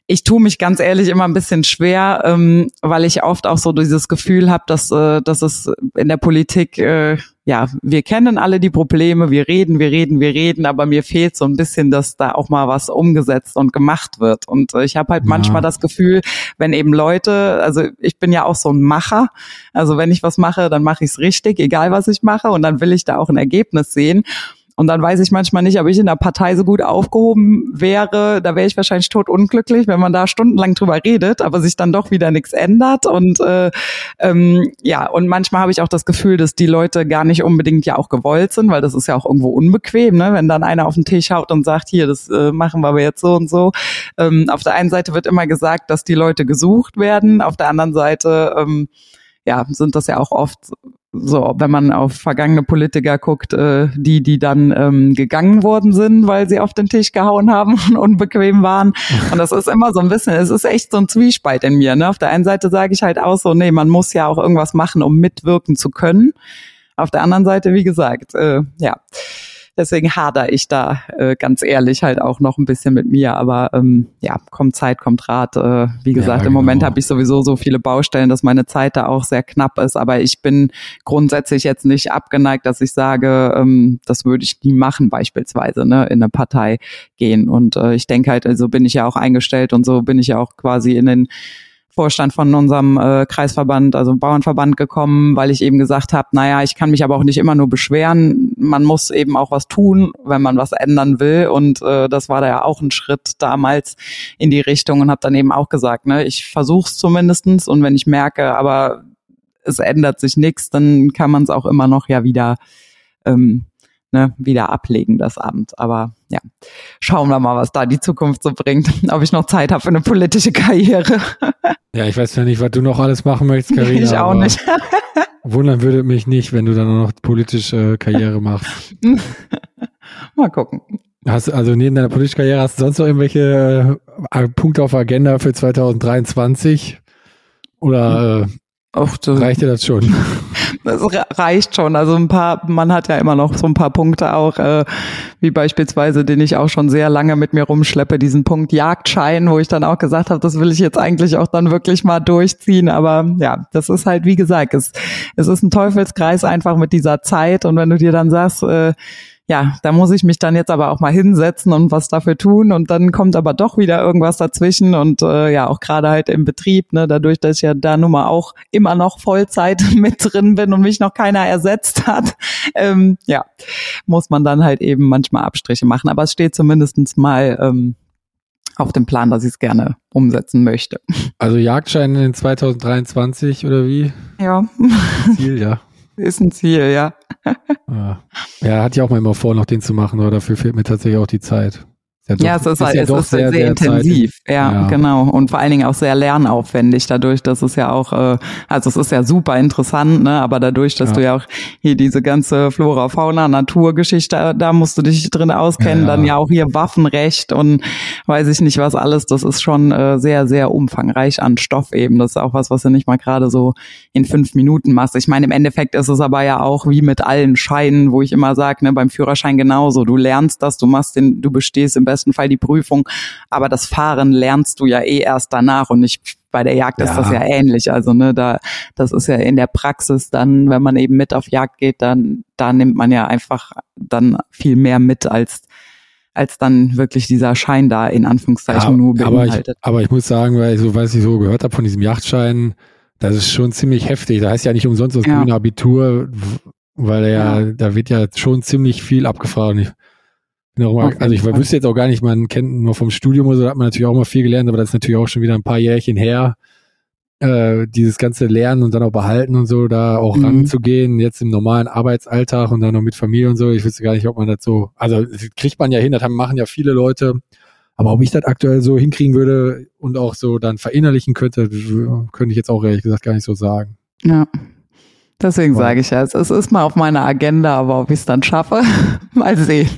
ich tue mich ganz ehrlich immer ein bisschen schwer, ähm, weil ich oft auch so dieses Gefühl habe, dass, äh, dass es in der Politik, äh, ja, wir kennen alle die Probleme, wir reden, wir reden, wir reden, aber mir fehlt so ein bisschen, dass da auch mal was umgesetzt und gemacht wird. Und äh, ich habe halt ja. manchmal das Gefühl, wenn eben Leute, also ich bin ja auch so ein Macher, also wenn ich was mache, dann mache ich es richtig, egal was ich mache, und dann will ich da auch ein Ergebnis sehen. Und dann weiß ich manchmal nicht, ob ich in der Partei so gut aufgehoben wäre. Da wäre ich wahrscheinlich tot unglücklich, wenn man da stundenlang drüber redet, aber sich dann doch wieder nichts ändert. Und äh, ähm, ja, und manchmal habe ich auch das Gefühl, dass die Leute gar nicht unbedingt ja auch gewollt sind, weil das ist ja auch irgendwo unbequem, ne? wenn dann einer auf den Tisch haut und sagt, hier, das äh, machen wir aber jetzt so und so. Ähm, auf der einen Seite wird immer gesagt, dass die Leute gesucht werden, auf der anderen Seite ähm, ja, sind das ja auch oft so, wenn man auf vergangene Politiker guckt, äh, die, die dann ähm, gegangen worden sind, weil sie auf den Tisch gehauen haben und unbequem waren. Und das ist immer so ein bisschen, es ist echt so ein Zwiespalt in mir. Ne? Auf der einen Seite sage ich halt auch so, nee, man muss ja auch irgendwas machen, um mitwirken zu können. Auf der anderen Seite, wie gesagt, äh, ja Deswegen hader ich da äh, ganz ehrlich halt auch noch ein bisschen mit mir. Aber ähm, ja, kommt Zeit, kommt Rat. Äh, wie gesagt, ja, im Moment genau. habe ich sowieso so viele Baustellen, dass meine Zeit da auch sehr knapp ist. Aber ich bin grundsätzlich jetzt nicht abgeneigt, dass ich sage, ähm, das würde ich nie machen, beispielsweise, ne, in eine Partei gehen. Und äh, ich denke halt, also bin ich ja auch eingestellt und so bin ich ja auch quasi in den Vorstand von unserem äh, Kreisverband, also Bauernverband gekommen, weil ich eben gesagt habe, naja, ich kann mich aber auch nicht immer nur beschweren. Man muss eben auch was tun, wenn man was ändern will. Und äh, das war da ja auch ein Schritt damals in die Richtung und habe dann eben auch gesagt, ne, ich versuche es zumindestens und wenn ich merke, aber es ändert sich nichts, dann kann man es auch immer noch ja wieder ähm, ne, wieder ablegen das Abend. Aber ja, schauen wir mal, was da die Zukunft so bringt. Ob ich noch Zeit habe für eine politische Karriere. Ja, ich weiß ja nicht, was du noch alles machen möchtest, Karina. Ich auch nicht. wundern würde mich nicht, wenn du dann noch politische Karriere machst. mal gucken. Hast also neben deiner politischen Karriere hast du sonst noch irgendwelche äh, Punkte auf der Agenda für 2023? Oder äh, Ach, das, reicht dir das schon? Das reicht schon. Also ein paar, man hat ja immer noch so ein paar Punkte auch, äh, wie beispielsweise, den ich auch schon sehr lange mit mir rumschleppe, diesen Punkt Jagdschein, wo ich dann auch gesagt habe, das will ich jetzt eigentlich auch dann wirklich mal durchziehen. Aber ja, das ist halt, wie gesagt, es, es ist ein Teufelskreis einfach mit dieser Zeit. Und wenn du dir dann sagst, äh, ja, da muss ich mich dann jetzt aber auch mal hinsetzen und was dafür tun und dann kommt aber doch wieder irgendwas dazwischen und äh, ja, auch gerade halt im Betrieb, ne, dadurch, dass ich ja da nun mal auch immer noch Vollzeit mit drin bin und mich noch keiner ersetzt hat, ähm, ja, muss man dann halt eben manchmal Abstriche machen. Aber es steht zumindestens mal ähm, auf dem Plan, dass ich es gerne umsetzen möchte. Also Jagdschein in 2023 oder wie? Ja. Ziel, ja. Ist ein Ziel, ja. ja. ja, hatte ich auch mal immer vor, noch den zu machen, aber dafür fehlt mir tatsächlich auch die Zeit. Ja, doch, ja, es ist, ist, ja es ist sehr, sehr, intensiv. Ja, ja, genau. Und vor allen Dingen auch sehr lernaufwendig dadurch, dass es ja auch, äh, also es ist ja super interessant, ne? aber dadurch, dass ja. du ja auch hier diese ganze Flora, Fauna, Naturgeschichte, da musst du dich drin auskennen, dann ja auch hier Waffenrecht und weiß ich nicht was alles, das ist schon äh, sehr, sehr umfangreich an Stoff eben. Das ist auch was, was du nicht mal gerade so in fünf Minuten machst. Ich meine, im Endeffekt ist es aber ja auch wie mit allen Scheinen, wo ich immer sage, ne, beim Führerschein genauso. Du lernst das, du machst den, du bestehst im besten Fall die Prüfung. Aber das Fahren lernst du ja eh erst danach und nicht bei der Jagd ja. ist das ja ähnlich. Also ne, da das ist ja in der Praxis dann, wenn man eben mit auf Jagd geht, dann da nimmt man ja einfach dann viel mehr mit als als dann wirklich dieser Schein da in Anführungszeichen ja, nur beinhaltet. Aber ich, aber ich muss sagen, weil so was ich so gehört habe von diesem Yachtschein, das ist schon ziemlich heftig. Da heißt ja nicht umsonst das ja. grüne Abitur, weil ja, ja, da wird ja schon ziemlich viel abgefragt. Ich Also ich wüsste jetzt auch gar nicht, man kennt nur vom Studium oder so, da hat man natürlich auch mal viel gelernt, aber das ist natürlich auch schon wieder ein paar Jährchen her, äh, dieses ganze Lernen und dann auch behalten und so, da auch mhm. ranzugehen, jetzt im normalen Arbeitsalltag und dann noch mit Familie und so. Ich wüsste gar nicht, ob man das so, also das kriegt man ja hin, das machen ja viele Leute, aber ob ich das aktuell so hinkriegen würde und auch so dann verinnerlichen könnte, könnte ich jetzt auch ehrlich gesagt gar nicht so sagen. Ja. Deswegen sage ich ja, es ist mal auf meiner Agenda, aber ob ich es dann schaffe, mal sehen.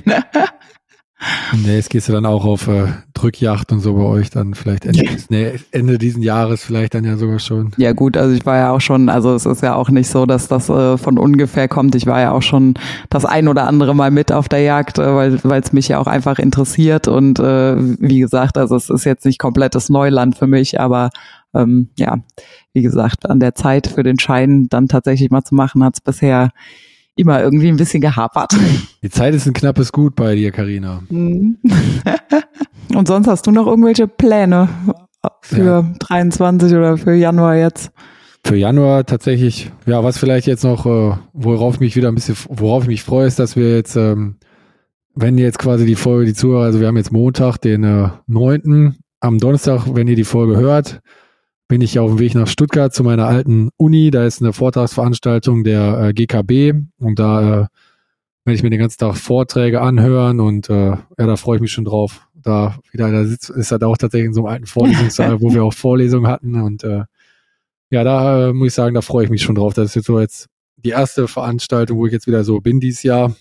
Nee, jetzt gehst du dann auch auf äh, Drückjacht und so bei euch dann vielleicht Ende, nee, Ende diesen Jahres vielleicht dann ja sogar schon. Ja gut, also ich war ja auch schon, also es ist ja auch nicht so, dass das äh, von ungefähr kommt. Ich war ja auch schon das ein oder andere Mal mit auf der Jagd, äh, weil weil es mich ja auch einfach interessiert und äh, wie gesagt, also es ist jetzt nicht komplettes Neuland für mich, aber ähm, ja, wie gesagt, an der Zeit für den Schein dann tatsächlich mal zu machen, hat es bisher immer irgendwie ein bisschen gehapert. Die Zeit ist ein knappes Gut bei dir, Karina. Mhm. Und sonst hast du noch irgendwelche Pläne für ja. 23 oder für Januar jetzt? Für Januar tatsächlich, ja, was vielleicht jetzt noch, äh, worauf ich mich wieder ein bisschen, worauf ich mich freue, ist, dass wir jetzt, ähm, wenn jetzt quasi die Folge, die Zuhörer, also wir haben jetzt Montag, den äh, 9. Am Donnerstag, wenn ihr die Folge hört, bin ich auf dem Weg nach Stuttgart zu meiner alten Uni. Da ist eine Vortragsveranstaltung der äh, GKB und da äh, werde ich mir den ganzen Tag Vorträge anhören und äh, ja, da freue ich mich schon drauf. Da wieder, da sitzt, ist halt auch tatsächlich in so einem alten Vorlesungssaal, wo wir auch Vorlesungen hatten und äh, ja, da äh, muss ich sagen, da freue ich mich schon drauf. Das ist jetzt so jetzt die erste Veranstaltung, wo ich jetzt wieder so bin dieses Jahr.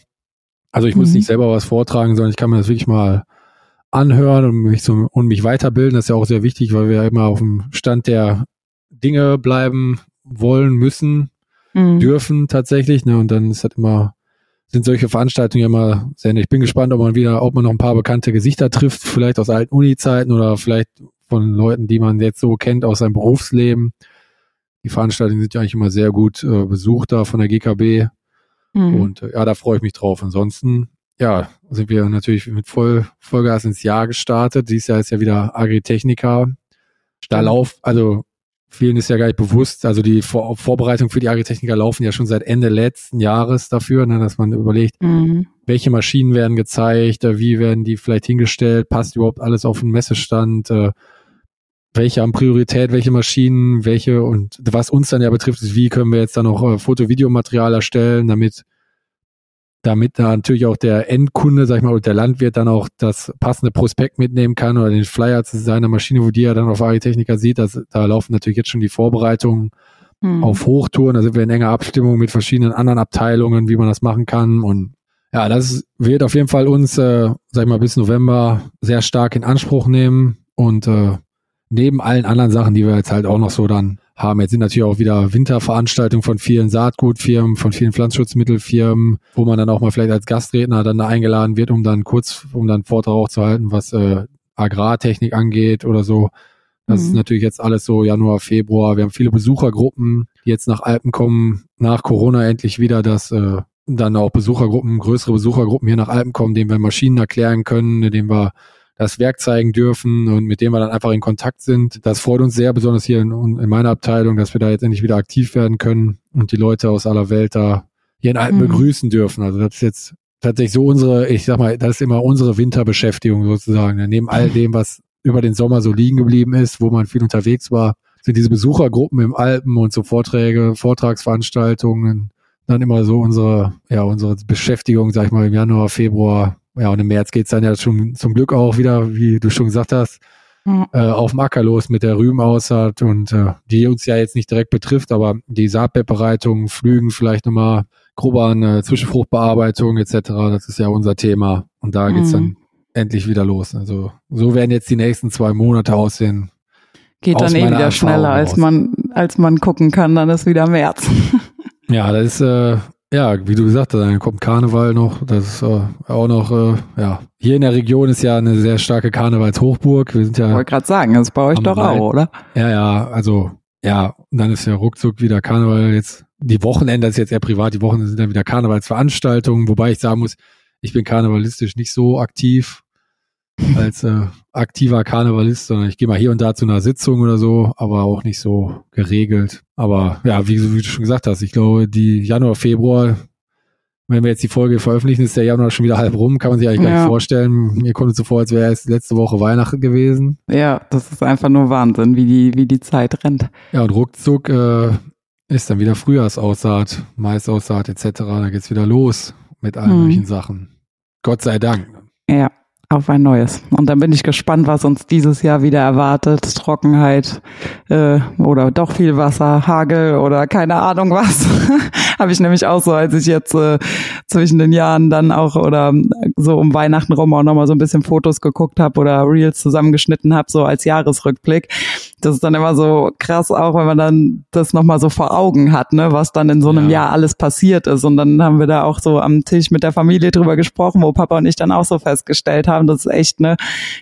Also ich muss mhm. nicht selber was vortragen, sondern ich kann mir das wirklich mal anhören und mich, so, und mich weiterbilden. Das ist ja auch sehr wichtig, weil wir ja immer auf dem Stand der Dinge bleiben wollen, müssen, mhm. dürfen tatsächlich. Ne? Und dann ist halt immer, sind solche Veranstaltungen ja immer sehr nett. Ich bin gespannt, ob man wieder, ob man noch ein paar bekannte Gesichter trifft, vielleicht aus alten Uni-Zeiten oder vielleicht von Leuten, die man jetzt so kennt aus seinem Berufsleben. Die Veranstaltungen sind ja eigentlich immer sehr gut äh, besucht da von der GKB. Mhm. Und äh, ja, da freue ich mich drauf. Ansonsten ja, sind wir natürlich mit Voll, Vollgas ins Jahr gestartet. Dieses Jahr ist ja wieder Agritechnica. Da lauf, also vielen ist ja gar nicht bewusst, also die Vor Vorbereitung für die Agritechniker laufen ja schon seit Ende letzten Jahres dafür, ne, dass man überlegt, mhm. welche Maschinen werden gezeigt, äh, wie werden die vielleicht hingestellt, passt überhaupt alles auf den Messestand, äh, welche haben Priorität, welche Maschinen, welche und was uns dann ja betrifft, ist, wie können wir jetzt dann noch äh, Foto-Videomaterial erstellen, damit damit da natürlich auch der Endkunde, sag ich mal, oder der Landwirt dann auch das passende Prospekt mitnehmen kann oder den Flyer zu seiner Maschine, wo die er dann auf Agritechnica sieht. Das, da laufen natürlich jetzt schon die Vorbereitungen hm. auf Hochtouren. Da sind wir in enger Abstimmung mit verschiedenen anderen Abteilungen, wie man das machen kann. Und ja, das wird auf jeden Fall uns, äh, sag ich mal, bis November sehr stark in Anspruch nehmen und äh, neben allen anderen Sachen, die wir jetzt halt auch noch so dann haben. Jetzt sind natürlich auch wieder Winterveranstaltungen von vielen Saatgutfirmen, von vielen Pflanzenschutzmittelfirmen, wo man dann auch mal vielleicht als Gastredner dann eingeladen wird, um dann kurz, um dann Vortrag auch zu halten, was äh, Agrartechnik angeht oder so. Das mhm. ist natürlich jetzt alles so Januar, Februar. Wir haben viele Besuchergruppen, die jetzt nach Alpen kommen, nach Corona endlich wieder, dass äh, dann auch Besuchergruppen, größere Besuchergruppen hier nach Alpen kommen, denen wir Maschinen erklären können, denen wir das Werk zeigen dürfen und mit dem wir dann einfach in Kontakt sind. Das freut uns sehr, besonders hier in, in meiner Abteilung, dass wir da jetzt endlich wieder aktiv werden können und die Leute aus aller Welt da hier in Alpen mhm. begrüßen dürfen. Also das ist jetzt tatsächlich so unsere, ich sag mal, das ist immer unsere Winterbeschäftigung sozusagen. Neben all dem, was über den Sommer so liegen geblieben ist, wo man viel unterwegs war, sind diese Besuchergruppen im Alpen und so Vorträge, Vortragsveranstaltungen dann immer so unsere, ja, unsere Beschäftigung, sag ich mal, im Januar, Februar, ja, und im März geht's dann ja schon zum Glück auch wieder, wie du schon gesagt hast, Mhm. äh, auf dem Acker los mit der Rübenaussaat und äh, die uns ja jetzt nicht direkt betrifft, aber die Saatbettbereitung, Flügen vielleicht nochmal grober an äh, Zwischenfruchtbearbeitung etc., das ist ja unser Thema und da geht's Mhm. dann endlich wieder los. Also so werden jetzt die nächsten zwei Monate aussehen. Geht Aus dann eh wieder Erfahrung schneller, als raus. man, als man gucken kann, dann ist wieder März. Ja, das ist, äh, ja, wie du gesagt hast, dann kommt Karneval noch. Das ist äh, auch noch, äh, ja, hier in der Region ist ja eine sehr starke Karnevalshochburg. Wir sind Ich ja, wollte gerade sagen, das ist bei euch doch Rhein. auch, oder? ja, ja, also, ja, und dann ist ja ruckzuck wieder Karneval jetzt. Die Wochenende ist jetzt eher privat, die Wochenende sind dann wieder Karnevalsveranstaltungen, wobei ich sagen muss, ich bin karnevalistisch nicht so aktiv als äh, aktiver Karnevalist, sondern ich gehe mal hier und da zu einer Sitzung oder so, aber auch nicht so geregelt. Aber ja, wie, wie du schon gesagt hast, ich glaube, die Januar, Februar, wenn wir jetzt die Folge veröffentlichen, ist der Januar schon wieder halb rum, kann man sich eigentlich gar Ja. nicht vorstellen. Mir kommt es so vor, als wäre es letzte Woche Weihnachten gewesen. Ja, das ist einfach nur Wahnsinn, wie die, wie die Zeit rennt. Ja, und ruckzuck äh, ist dann wieder Frühjahrsaussaat, Maisaussaat etc. Da geht's wieder los mit allen Mhm. möglichen Sachen. Gott sei Dank. Ja, auf ein neues. Und dann bin ich gespannt, was uns dieses Jahr wieder erwartet. Trockenheit äh, oder doch viel Wasser, Hagel oder keine Ahnung was. Habe ich nämlich auch so, als ich jetzt äh, zwischen den Jahren dann auch oder so um Weihnachten rum auch nochmal so ein bisschen Fotos geguckt habe oder Reels zusammengeschnitten habe, so als Jahresrückblick. Das ist dann immer so krass auch, wenn man dann das nochmal so vor Augen hat, ne, was dann in so einem Ja. Jahr alles passiert ist. Und dann haben wir da auch so am Tisch mit der Familie drüber gesprochen, wo Papa und ich dann auch so festgestellt haben, dass echt, ne,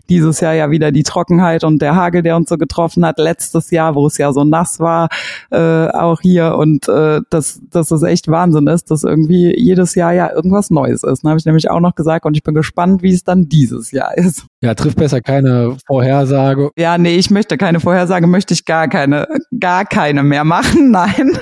dieses Jahr ja wieder die Trockenheit und der Hagel, der uns so getroffen hat, letztes Jahr, wo es ja so nass war, äh, auch hier und äh, dass, dass es echt Wahnsinn ist, dass irgendwie jedes Jahr ja irgendwas Neues ist. Ne, habe ich nämlich auch noch gesagt und ich bin gespannt, wie es dann dieses Jahr ist. Ja, trifft besser keine Vorhersage. Ja, nee, ich möchte keine Vorhersage, möchte ich gar keine, gar keine mehr machen, nein.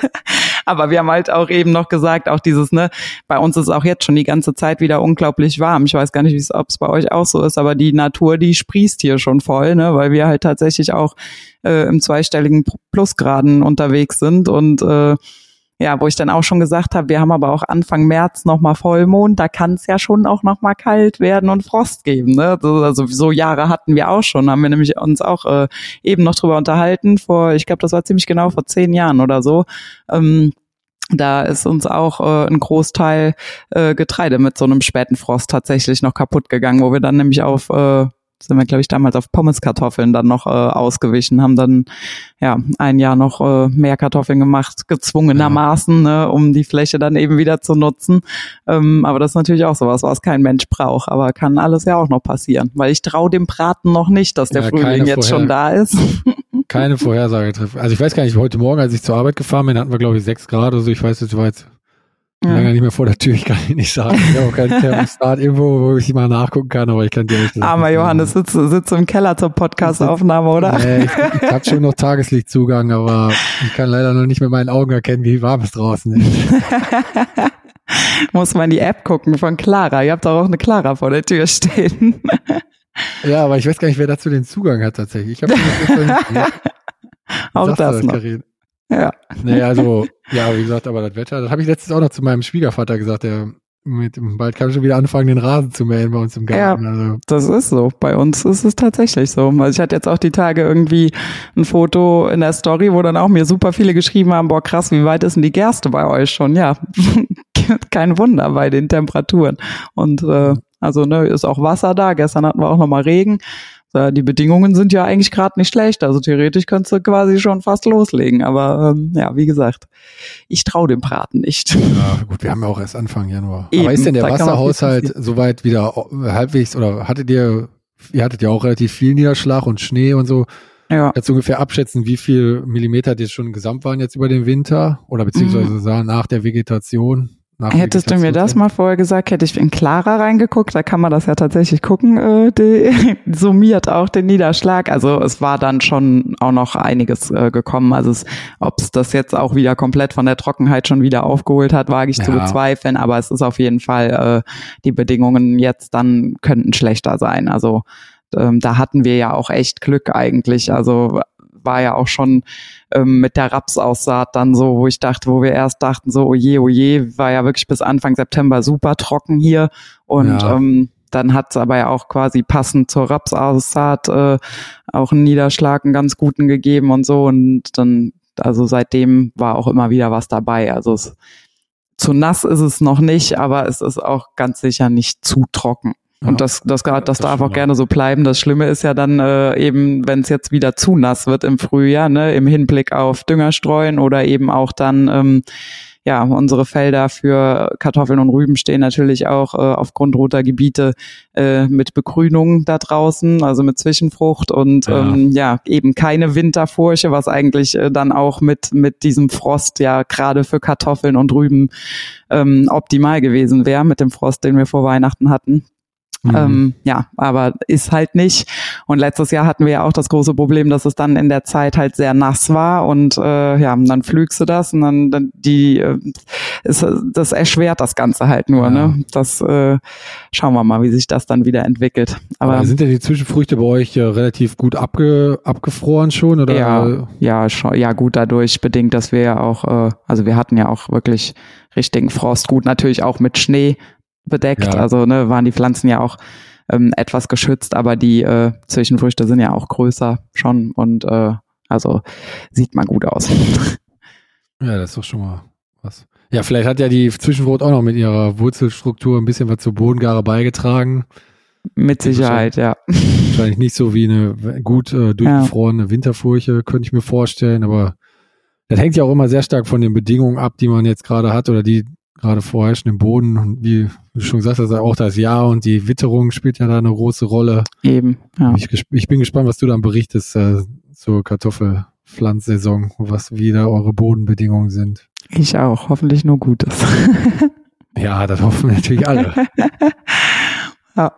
Aber wir haben halt auch eben noch gesagt, auch dieses, ne, bei uns ist auch jetzt schon die ganze Zeit wieder unglaublich warm. Ich weiß gar nicht, ob es bei euch auch so ist, aber die Natur, die sprießt hier schon voll, ne, weil wir halt tatsächlich auch äh, im zweistelligen Plusgraden unterwegs sind und äh, ja, wo ich dann auch schon gesagt habe, wir haben aber auch Anfang März nochmal Vollmond, da kann es ja schon auch nochmal kalt werden und Frost geben. Ne? So- Also so Jahre hatten wir auch schon, haben wir nämlich uns auch äh, eben noch drüber unterhalten, vor, ich glaube, das war ziemlich genau vor zehn Jahren oder so. Ähm, da ist uns auch äh, ein Großteil äh, Getreide mit so einem späten Frost tatsächlich noch kaputt gegangen, wo wir dann nämlich auf äh, sind wir, glaube ich, damals auf Pommeskartoffeln dann noch äh, ausgewichen, haben dann ja ein Jahr noch äh, mehr Kartoffeln gemacht, gezwungenermaßen, ne, um die Fläche dann eben wieder zu nutzen. Ähm, aber das ist natürlich auch sowas, was kein Mensch braucht, aber kann alles ja auch noch passieren, weil ich traue dem Braten noch nicht, dass der Ja, Frühling jetzt schon da ist. Keine Vorhersage trifft. Also ich weiß gar nicht, heute Morgen, als ich zur Arbeit gefahren bin, hatten wir, glaube ich, sechs Grad oder so. Ich weiß jetzt, ich war jetzt lange nicht mehr vor der Tür. Ich kann dir nicht sagen. Ich habe auch keinen Thermostat irgendwo, wo ich mal nachgucken kann, aber ich kann dir nicht Armer Johannes sitzt, sitzt im Keller zur Podcastaufnahme, oder? Nee, ich, ich habe schon noch Tageslichtzugang, aber ich kann leider noch nicht mit meinen Augen erkennen, wie warm es draußen ist. Muss man die App gucken von Clara. Ihr habt doch auch eine Clara vor der Tür stehen. Ja, aber ich weiß gar nicht, wer dazu den Zugang hat tatsächlich. Ich habe Auch das noch. Ja. Nee, also, ja, wie gesagt, aber das Wetter, das habe ich letztens auch noch zu meinem Schwiegervater gesagt, der mit bald kann schon wieder anfangen, den Rasen zu mähen bei uns im Garten. Also, Das ist so. Bei uns ist es tatsächlich so. Also ich hatte jetzt auch die Tage irgendwie ein Foto in der Story, wo dann auch mir super viele geschrieben haben, boah krass, wie weit ist denn die Gerste bei euch schon? Ja, kein Wunder bei den Temperaturen. Und äh, also ne, ist auch Wasser da. Gestern hatten wir auch nochmal Regen. Äh, Die Bedingungen sind ja eigentlich gerade nicht schlecht. Also theoretisch könntest du quasi schon fast loslegen. Aber ähm, ja, wie gesagt, ich traue dem Braten nicht. ja, gut, wir haben ja auch erst Anfang Januar. Eben, aber ist denn der Wasserhaushalt soweit wieder halbwegs oder hattet ihr, ihr hattet ja auch relativ viel Niederschlag und Schnee und so. Ja. Du ungefähr abschätzen, wie viel Millimeter das schon gesamt waren jetzt über den Winter oder beziehungsweise nach der Vegetation? Hättest du mir das mal vorher gesagt, hätte ich in Clara reingeguckt, da kann man das ja tatsächlich gucken, äh, die summiert auch den Niederschlag. Also es war dann schon auch noch einiges äh, gekommen. Also ob es das jetzt auch wieder komplett von der Trockenheit schon wieder aufgeholt hat, wage ich zu Ja. bezweifeln. Aber es ist auf jeden Fall, äh, die Bedingungen jetzt dann könnten schlechter sein. Also ähm, da hatten wir ja auch echt Glück eigentlich. Also war ja auch schon ähm, mit der Rapsaussaat dann so, wo ich dachte, wo wir erst dachten, so oje, oje, war ja wirklich bis Anfang September super trocken hier. Und Ja. ähm, dann hat es aber ja auch quasi passend zur Rapsaussaat äh, auch einen Niederschlag, einen ganz guten gegeben und so. Und dann, also seitdem war auch immer wieder was dabei. Also es, zu nass ist es noch nicht, aber es ist auch ganz sicher nicht zu trocken. Und ja, das, das, das, das darf auch gerne so bleiben. Das Schlimme ist ja dann äh, eben, wenn es jetzt wieder zu nass wird im Frühjahr, ne, im Hinblick auf Düngerstreuen oder eben auch dann ähm, ja, unsere Felder für Kartoffeln und Rüben stehen natürlich auch äh, aufgrund roter Gebiete äh, mit Begrünung da draußen, also mit Zwischenfrucht und ja, ähm, ja eben keine Winterfurche, was eigentlich äh, dann auch mit mit diesem Frost ja gerade für Kartoffeln und Rüben ähm, optimal gewesen wäre mit dem Frost, den wir vor Weihnachten hatten. Mhm. Ähm, ja, aber ist halt nicht. Und letztes Jahr hatten wir ja auch das große Problem, dass es dann in der Zeit halt sehr nass war und äh, ja, dann flügst du das und dann, dann die äh, ist, das erschwert das Ganze halt nur. Ja. Ne? Das äh, schauen wir mal, wie sich das dann wieder entwickelt. Aber, aber sind ja die Zwischenfrüchte bei euch äh, relativ gut abge, abgefroren schon oder? Ja, ja, schon, ja gut dadurch bedingt, dass wir ja auch, äh, also wir hatten ja auch wirklich richtigen Frost. Gut, natürlich auch mit Schnee, bedeckt. Ja. Also ne, waren die Pflanzen ja auch ähm, etwas geschützt, aber die äh, Zwischenfrüchte sind ja auch größer schon und äh, also sieht mal gut aus. Ja, das ist doch schon mal was. Ja, vielleicht hat ja die Zwischenfrucht auch noch mit ihrer Wurzelstruktur ein bisschen was zur Bodengare beigetragen. Mit Sicherheit, ja. Wahrscheinlich nicht so wie eine gut äh, durchgefrorene ja. Winterfurche, könnte ich mir vorstellen, aber das hängt ja auch immer sehr stark von den Bedingungen ab, die man jetzt gerade hat oder die gerade vorherrschen im Boden. Und wie du schon gesagt hast, auch das Jahr und die Witterung spielt ja da eine große Rolle. Eben, ja. Ich, ich bin gespannt, was du dann berichtest äh, zur Kartoffelpflanzsaison, was wieder eure Bodenbedingungen sind. Ich auch, hoffentlich nur Gutes. ja, das hoffen natürlich alle. ja.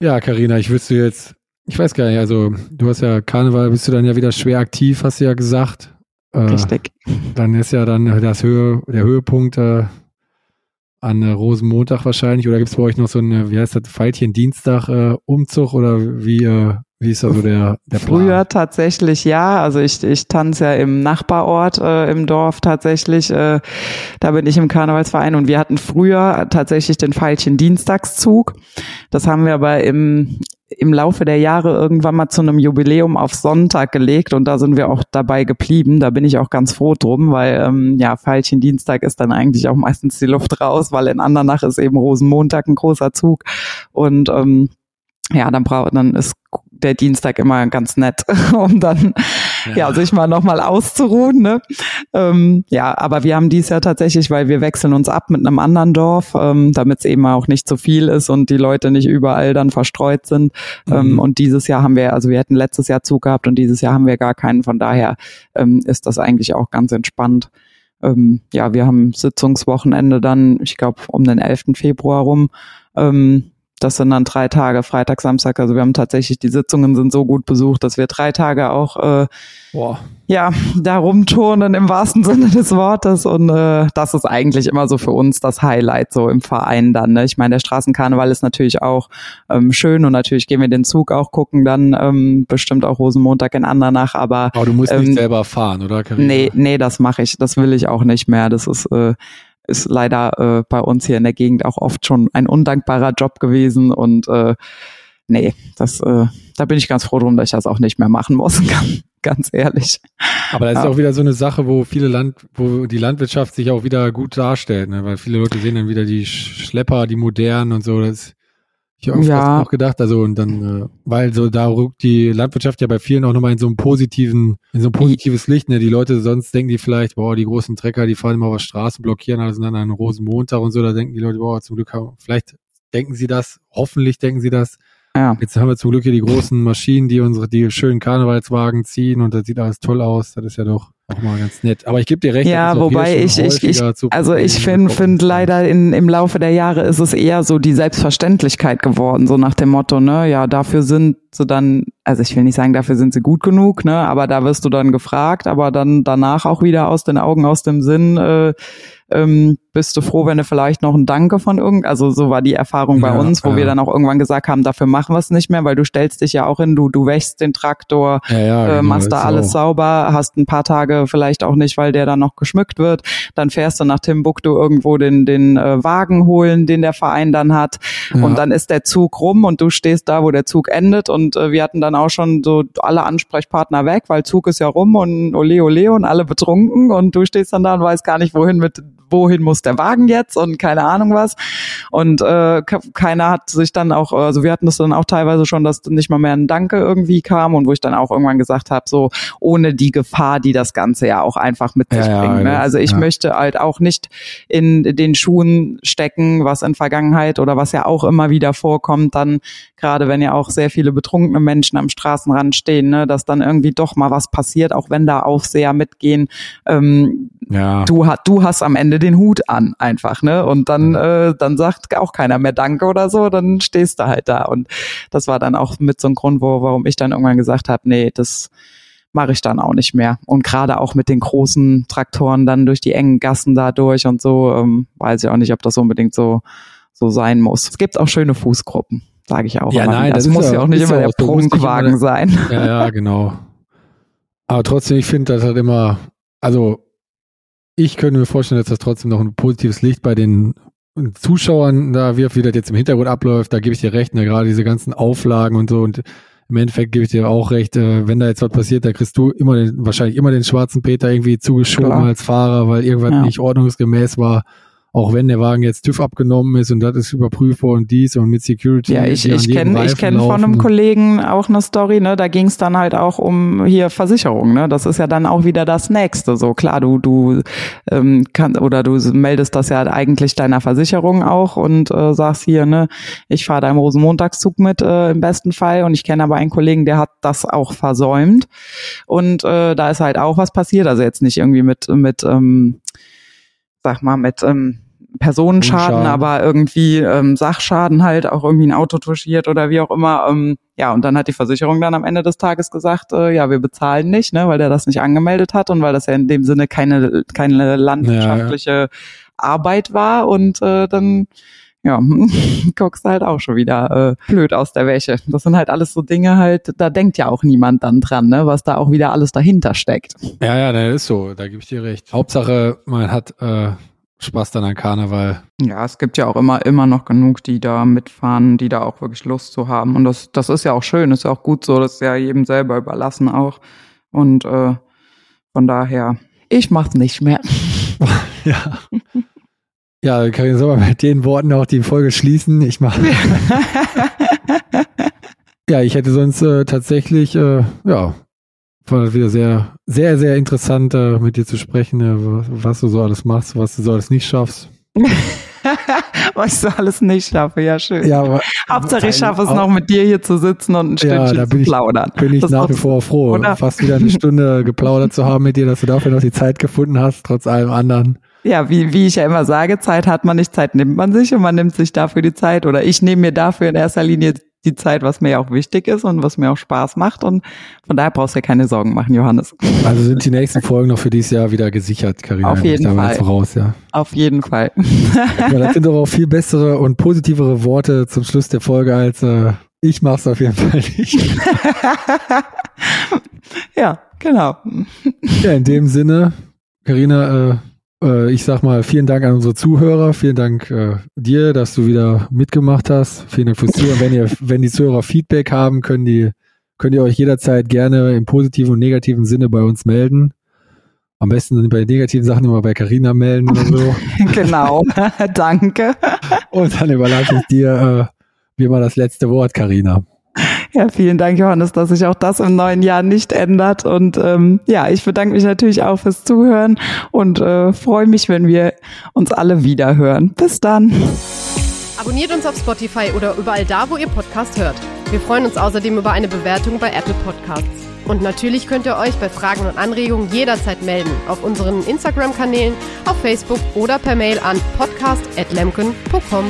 Ja, Karina, ich wüsste jetzt, ich weiß gar nicht, also du hast ja Karneval, bist du dann ja wieder schwer aktiv, hast du ja gesagt. Äh, Richtig. Dann ist ja dann das Höhe, der Höhepunkt äh, an Rosenmontag wahrscheinlich oder gibt es bei euch noch so eine, wie heißt das, Pfeilchen Dienstag äh, Umzug oder wie, äh, wie ist da so der, der Plan? Früher tatsächlich ja, also ich, ich tanze ja im Nachbarort äh, im Dorf tatsächlich, äh, da bin ich im Karnevalsverein und wir hatten früher tatsächlich den Pfeilchen Dienstagszug. Das haben wir aber im im Laufe der Jahre irgendwann mal zu einem Jubiläum auf Sonntag gelegt und da sind wir auch dabei geblieben. Da bin ich auch ganz froh drum, weil ähm, ja, Feilchen Dienstag ist dann eigentlich auch meistens die Luft raus, weil in Andernach ist eben Rosenmontag ein großer Zug und ähm, ja, dann braucht dann ist der Dienstag immer ganz nett, um dann ja, sich mal nochmal auszuruhen. Ne? Ähm, ja, aber wir haben dies ja tatsächlich, weil wir wechseln uns ab mit einem anderen Dorf, ähm, damit es eben auch nicht zu viel ist und die Leute nicht überall dann verstreut sind. Ähm, mhm. und dieses Jahr haben wir, also wir hätten letztes Jahr Zug gehabt und dieses Jahr haben wir gar keinen. Von daher ähm, ist das eigentlich auch ganz entspannt. Ähm, ja, wir haben Sitzungswochenende dann, ich glaube, um den 11. Februar rum. Ähm, das sind dann drei Tage, Freitag, Samstag. Also wir haben tatsächlich, die Sitzungen sind so gut besucht, dass wir drei Tage auch äh, Boah. ja, da rumturnen im wahrsten Sinne des Wortes. Und äh, das ist eigentlich immer so für uns das Highlight so im Verein dann. Ne? Ich meine, der Straßenkarneval ist natürlich auch ähm, schön und natürlich gehen wir den Zug auch gucken, dann ähm, bestimmt auch Rosenmontag in Andernach. Aber, aber du musst ähm, nicht selber fahren, oder? Carina? Nee, nee, das mache ich. Das will ich auch nicht mehr. Das ist äh, ist leider äh, bei uns hier in der Gegend auch oft schon ein undankbarer Job gewesen und äh, nee, das, äh, da bin ich ganz froh drum, dass ich das auch nicht mehr machen muss, ganz ehrlich. Aber das ja. ist auch wieder so eine Sache, wo viele Land, wo die Landwirtschaft sich auch wieder gut darstellt, ne? weil viele Leute sehen dann wieder die Schlepper, die modernen und so. Das ich habe ja. auch gedacht, also und dann, äh, weil so da rückt die Landwirtschaft ja bei vielen auch nochmal in so einem positiven, in so ein positives Licht. Ne? Die Leute sonst denken die vielleicht, boah, die großen Trecker, die fahren immer auf Straßen, blockieren alles und dann einen Rosenmontag und so. Da denken die Leute, boah, zum Glück, vielleicht denken sie das, hoffentlich denken sie das. Ja. Jetzt haben wir zum Glück hier die großen Maschinen, die unsere, die schönen Karnevalswagen ziehen und das sieht alles toll aus. Das ist ja doch auch mal ganz nett. Aber ich gebe dir recht. Ja, wobei ich, ich, ich, also ich finde, finde leider in, im Laufe der Jahre ist es eher so die Selbstverständlichkeit geworden, so nach dem Motto, ne, ja, dafür sind sie dann, also ich will nicht sagen, dafür sind sie gut genug, ne, aber da wirst du dann gefragt, aber dann danach auch wieder aus den Augen, aus dem Sinn, äh, ähm, bist du froh, wenn du vielleicht noch ein Danke von irgend, also so war die Erfahrung bei Ja, uns, wo ja. wir dann auch irgendwann gesagt haben, dafür machen wir es nicht mehr, weil du stellst dich ja auch hin, du, du wächst den Traktor, Ja, äh, genau, machst da alles so. sauber, hast ein paar Tage vielleicht auch nicht, weil der dann noch geschmückt wird, dann fährst du nach Timbuktu irgendwo den, den äh, Wagen holen, den der Verein dann hat. Und dann ist der Zug rum und du stehst da, wo der Zug endet. Und äh, wir hatten dann auch schon so alle Ansprechpartner weg, weil Zug ist ja rum und ole ole und alle betrunken. Und du stehst dann da und weißt gar nicht, wohin mit wohin muss der Wagen jetzt und keine Ahnung was. Und äh, ke- keiner hat sich dann auch, also wir hatten das dann auch teilweise schon, dass nicht mal mehr ein Danke irgendwie kam und wo ich dann auch irgendwann gesagt habe, so ohne die Gefahr, die das Ganze ja auch einfach mit sich Ja, bringt. Ne? Also ich ja. möchte halt auch nicht in den Schuhen stecken, was in Vergangenheit oder was ja auch immer wieder vorkommt, dann gerade wenn ja auch sehr viele betrunkene Menschen am Straßenrand stehen, ne, dass dann irgendwie doch mal was passiert, auch wenn da Aufseher mitgehen. Ähm, Ja. du, du hast am Ende den Hut an einfach, ne? Und dann, äh, dann sagt auch keiner mehr Danke oder so, dann stehst du halt da. Und das war dann auch mit so einem Grund, wo, warum ich dann irgendwann gesagt habe, nee, das mache ich dann auch nicht mehr. Und gerade auch mit den großen Traktoren dann durch die engen Gassen da durch und so, ähm, weiß ich auch nicht, ob das unbedingt so, so sein muss. Es gibt auch schöne Fußgruppen, sage ich auch. Ja, nein, das ist muss ja- auch nicht immer der Prunkwagen sein. Ja, ja, genau. Aber trotzdem, ich finde das halt immer, also ich könnte mir vorstellen, dass das trotzdem noch ein positives Licht bei den Zuschauern da wirft, wie das jetzt im Hintergrund abläuft. Da gebe ich dir recht, ne, gerade diese ganzen Auflagen und so. Und im Endeffekt gebe ich dir auch recht, äh, wenn da jetzt was passiert, da kriegst du immer den, wahrscheinlich immer den schwarzen Peter irgendwie zugeschoben Klar. als Fahrer, weil irgendwas Ja. nicht ordnungsgemäß war. Auch wenn der Wagen jetzt TÜV abgenommen ist und das ist überprüfer und dies und mit Security. Ja, ich, ich kenne ich kenn von einem. Kollegen auch eine Story, ne? Da ging es dann halt auch um hier Versicherung, ne? Das ist ja dann auch wieder das nächste. So klar, du, du ähm, kann, oder du meldest das ja eigentlich deiner Versicherung auch und äh, sagst hier, ne, ich fahre da im Rosenmontagszug mit äh, im besten Fall und ich kenne aber einen Kollegen, der hat das auch versäumt. Und äh, da ist halt auch was passiert. Also jetzt nicht irgendwie mit, mit ähm, sag mal, mit ähm, Personenschaden, Schaden. aber irgendwie ähm, Sachschaden halt, auch irgendwie ein Auto touchiert oder wie auch immer. Ähm, ja, und dann hat die Versicherung dann am Ende des Tages gesagt, äh, ja, wir bezahlen nicht, ne, weil der das nicht angemeldet hat und weil das ja in dem Sinne keine, keine landwirtschaftliche Arbeit war und äh, dann ja, guckst du halt auch schon wieder äh, blöd aus der Wäsche. Das sind halt alles so Dinge halt, da denkt ja auch niemand dann dran, ne, was da auch wieder alles dahinter steckt. Ja, ja, das ist so, da gebe ich dir recht. Hauptsache, man hat äh, Spaß dann an Karneval. Ja, es gibt ja auch immer, immer noch genug, die da mitfahren, die da auch wirklich Lust zu haben. Und das, das ist ja auch schön, ist ja auch gut so, das ist ja jedem selber überlassen auch. Und äh, von daher, ich mach's nicht mehr. Ja. Ja, sollen wir mit den Worten auch die Folge schließen? Ich mache. ja, ich hätte sonst äh, tatsächlich, äh, ja, war das wieder sehr, sehr, sehr interessant, äh, mit dir zu sprechen, äh, was, du so alles machst, was du so alles nicht schaffst. Was ich so alles nicht schaffe, ja schön. Ja, aber Hauptsache ich schaffe es noch mit dir hier zu sitzen und ein Ja, Stündchen da bin zu ich- plaudern. bin ich Das nach wie vor froh, oder? fast wieder eine Stunde geplaudert zu haben mit dir, dass du dafür noch die Zeit gefunden hast, trotz allem anderen. Ja, wie, wie ich ja immer sage, Zeit hat man nicht, Zeit nimmt man sich und man nimmt sich dafür die Zeit. Oder ich nehme mir dafür in erster Linie die Zeit, was mir ja auch wichtig ist und was mir auch Spaß macht. Und von daher brauchst du ja keine Sorgen machen, Johannes. Also sind die nächsten Folgen noch für dieses Jahr wieder gesichert, Karina. Auf jeden Fall. Voraus, ja. Auf jeden Fall. Ja, das sind doch auch viel bessere und positivere Worte zum Schluss der Folge als äh, ich mach's auf jeden Fall nicht. ja, genau. Ja, in dem Sinne, Karina, äh, äh, ich sag mal vielen Dank an unsere Zuhörer, vielen Dank äh, dir, dass du wieder mitgemacht hast. Vielen Dank fürs Zuhören. Wenn ihr, wenn die Zuhörer Feedback haben, können die, könnt ihr euch jederzeit gerne im positiven und negativen Sinne bei uns melden. Am besten bei negativen Sachen immer bei Karina melden oder so. genau. Danke. Und dann überlasse ich dir äh, wie immer das letzte Wort, Karina. Ja, vielen Dank, Johannes, dass sich auch das im neuen Jahr nicht ändert. Und ähm, ja, ich bedanke mich natürlich auch fürs Zuhören und äh, freue mich, wenn wir uns alle wieder hören. Bis dann. Abonniert uns auf Spotify oder überall da, wo ihr Podcast hört. Wir freuen uns außerdem über eine Bewertung bei Apple Podcasts. Und natürlich könnt ihr euch bei Fragen und Anregungen jederzeit melden auf unseren Instagram-Kanälen, auf Facebook oder per Mail an podcast.lemken.com.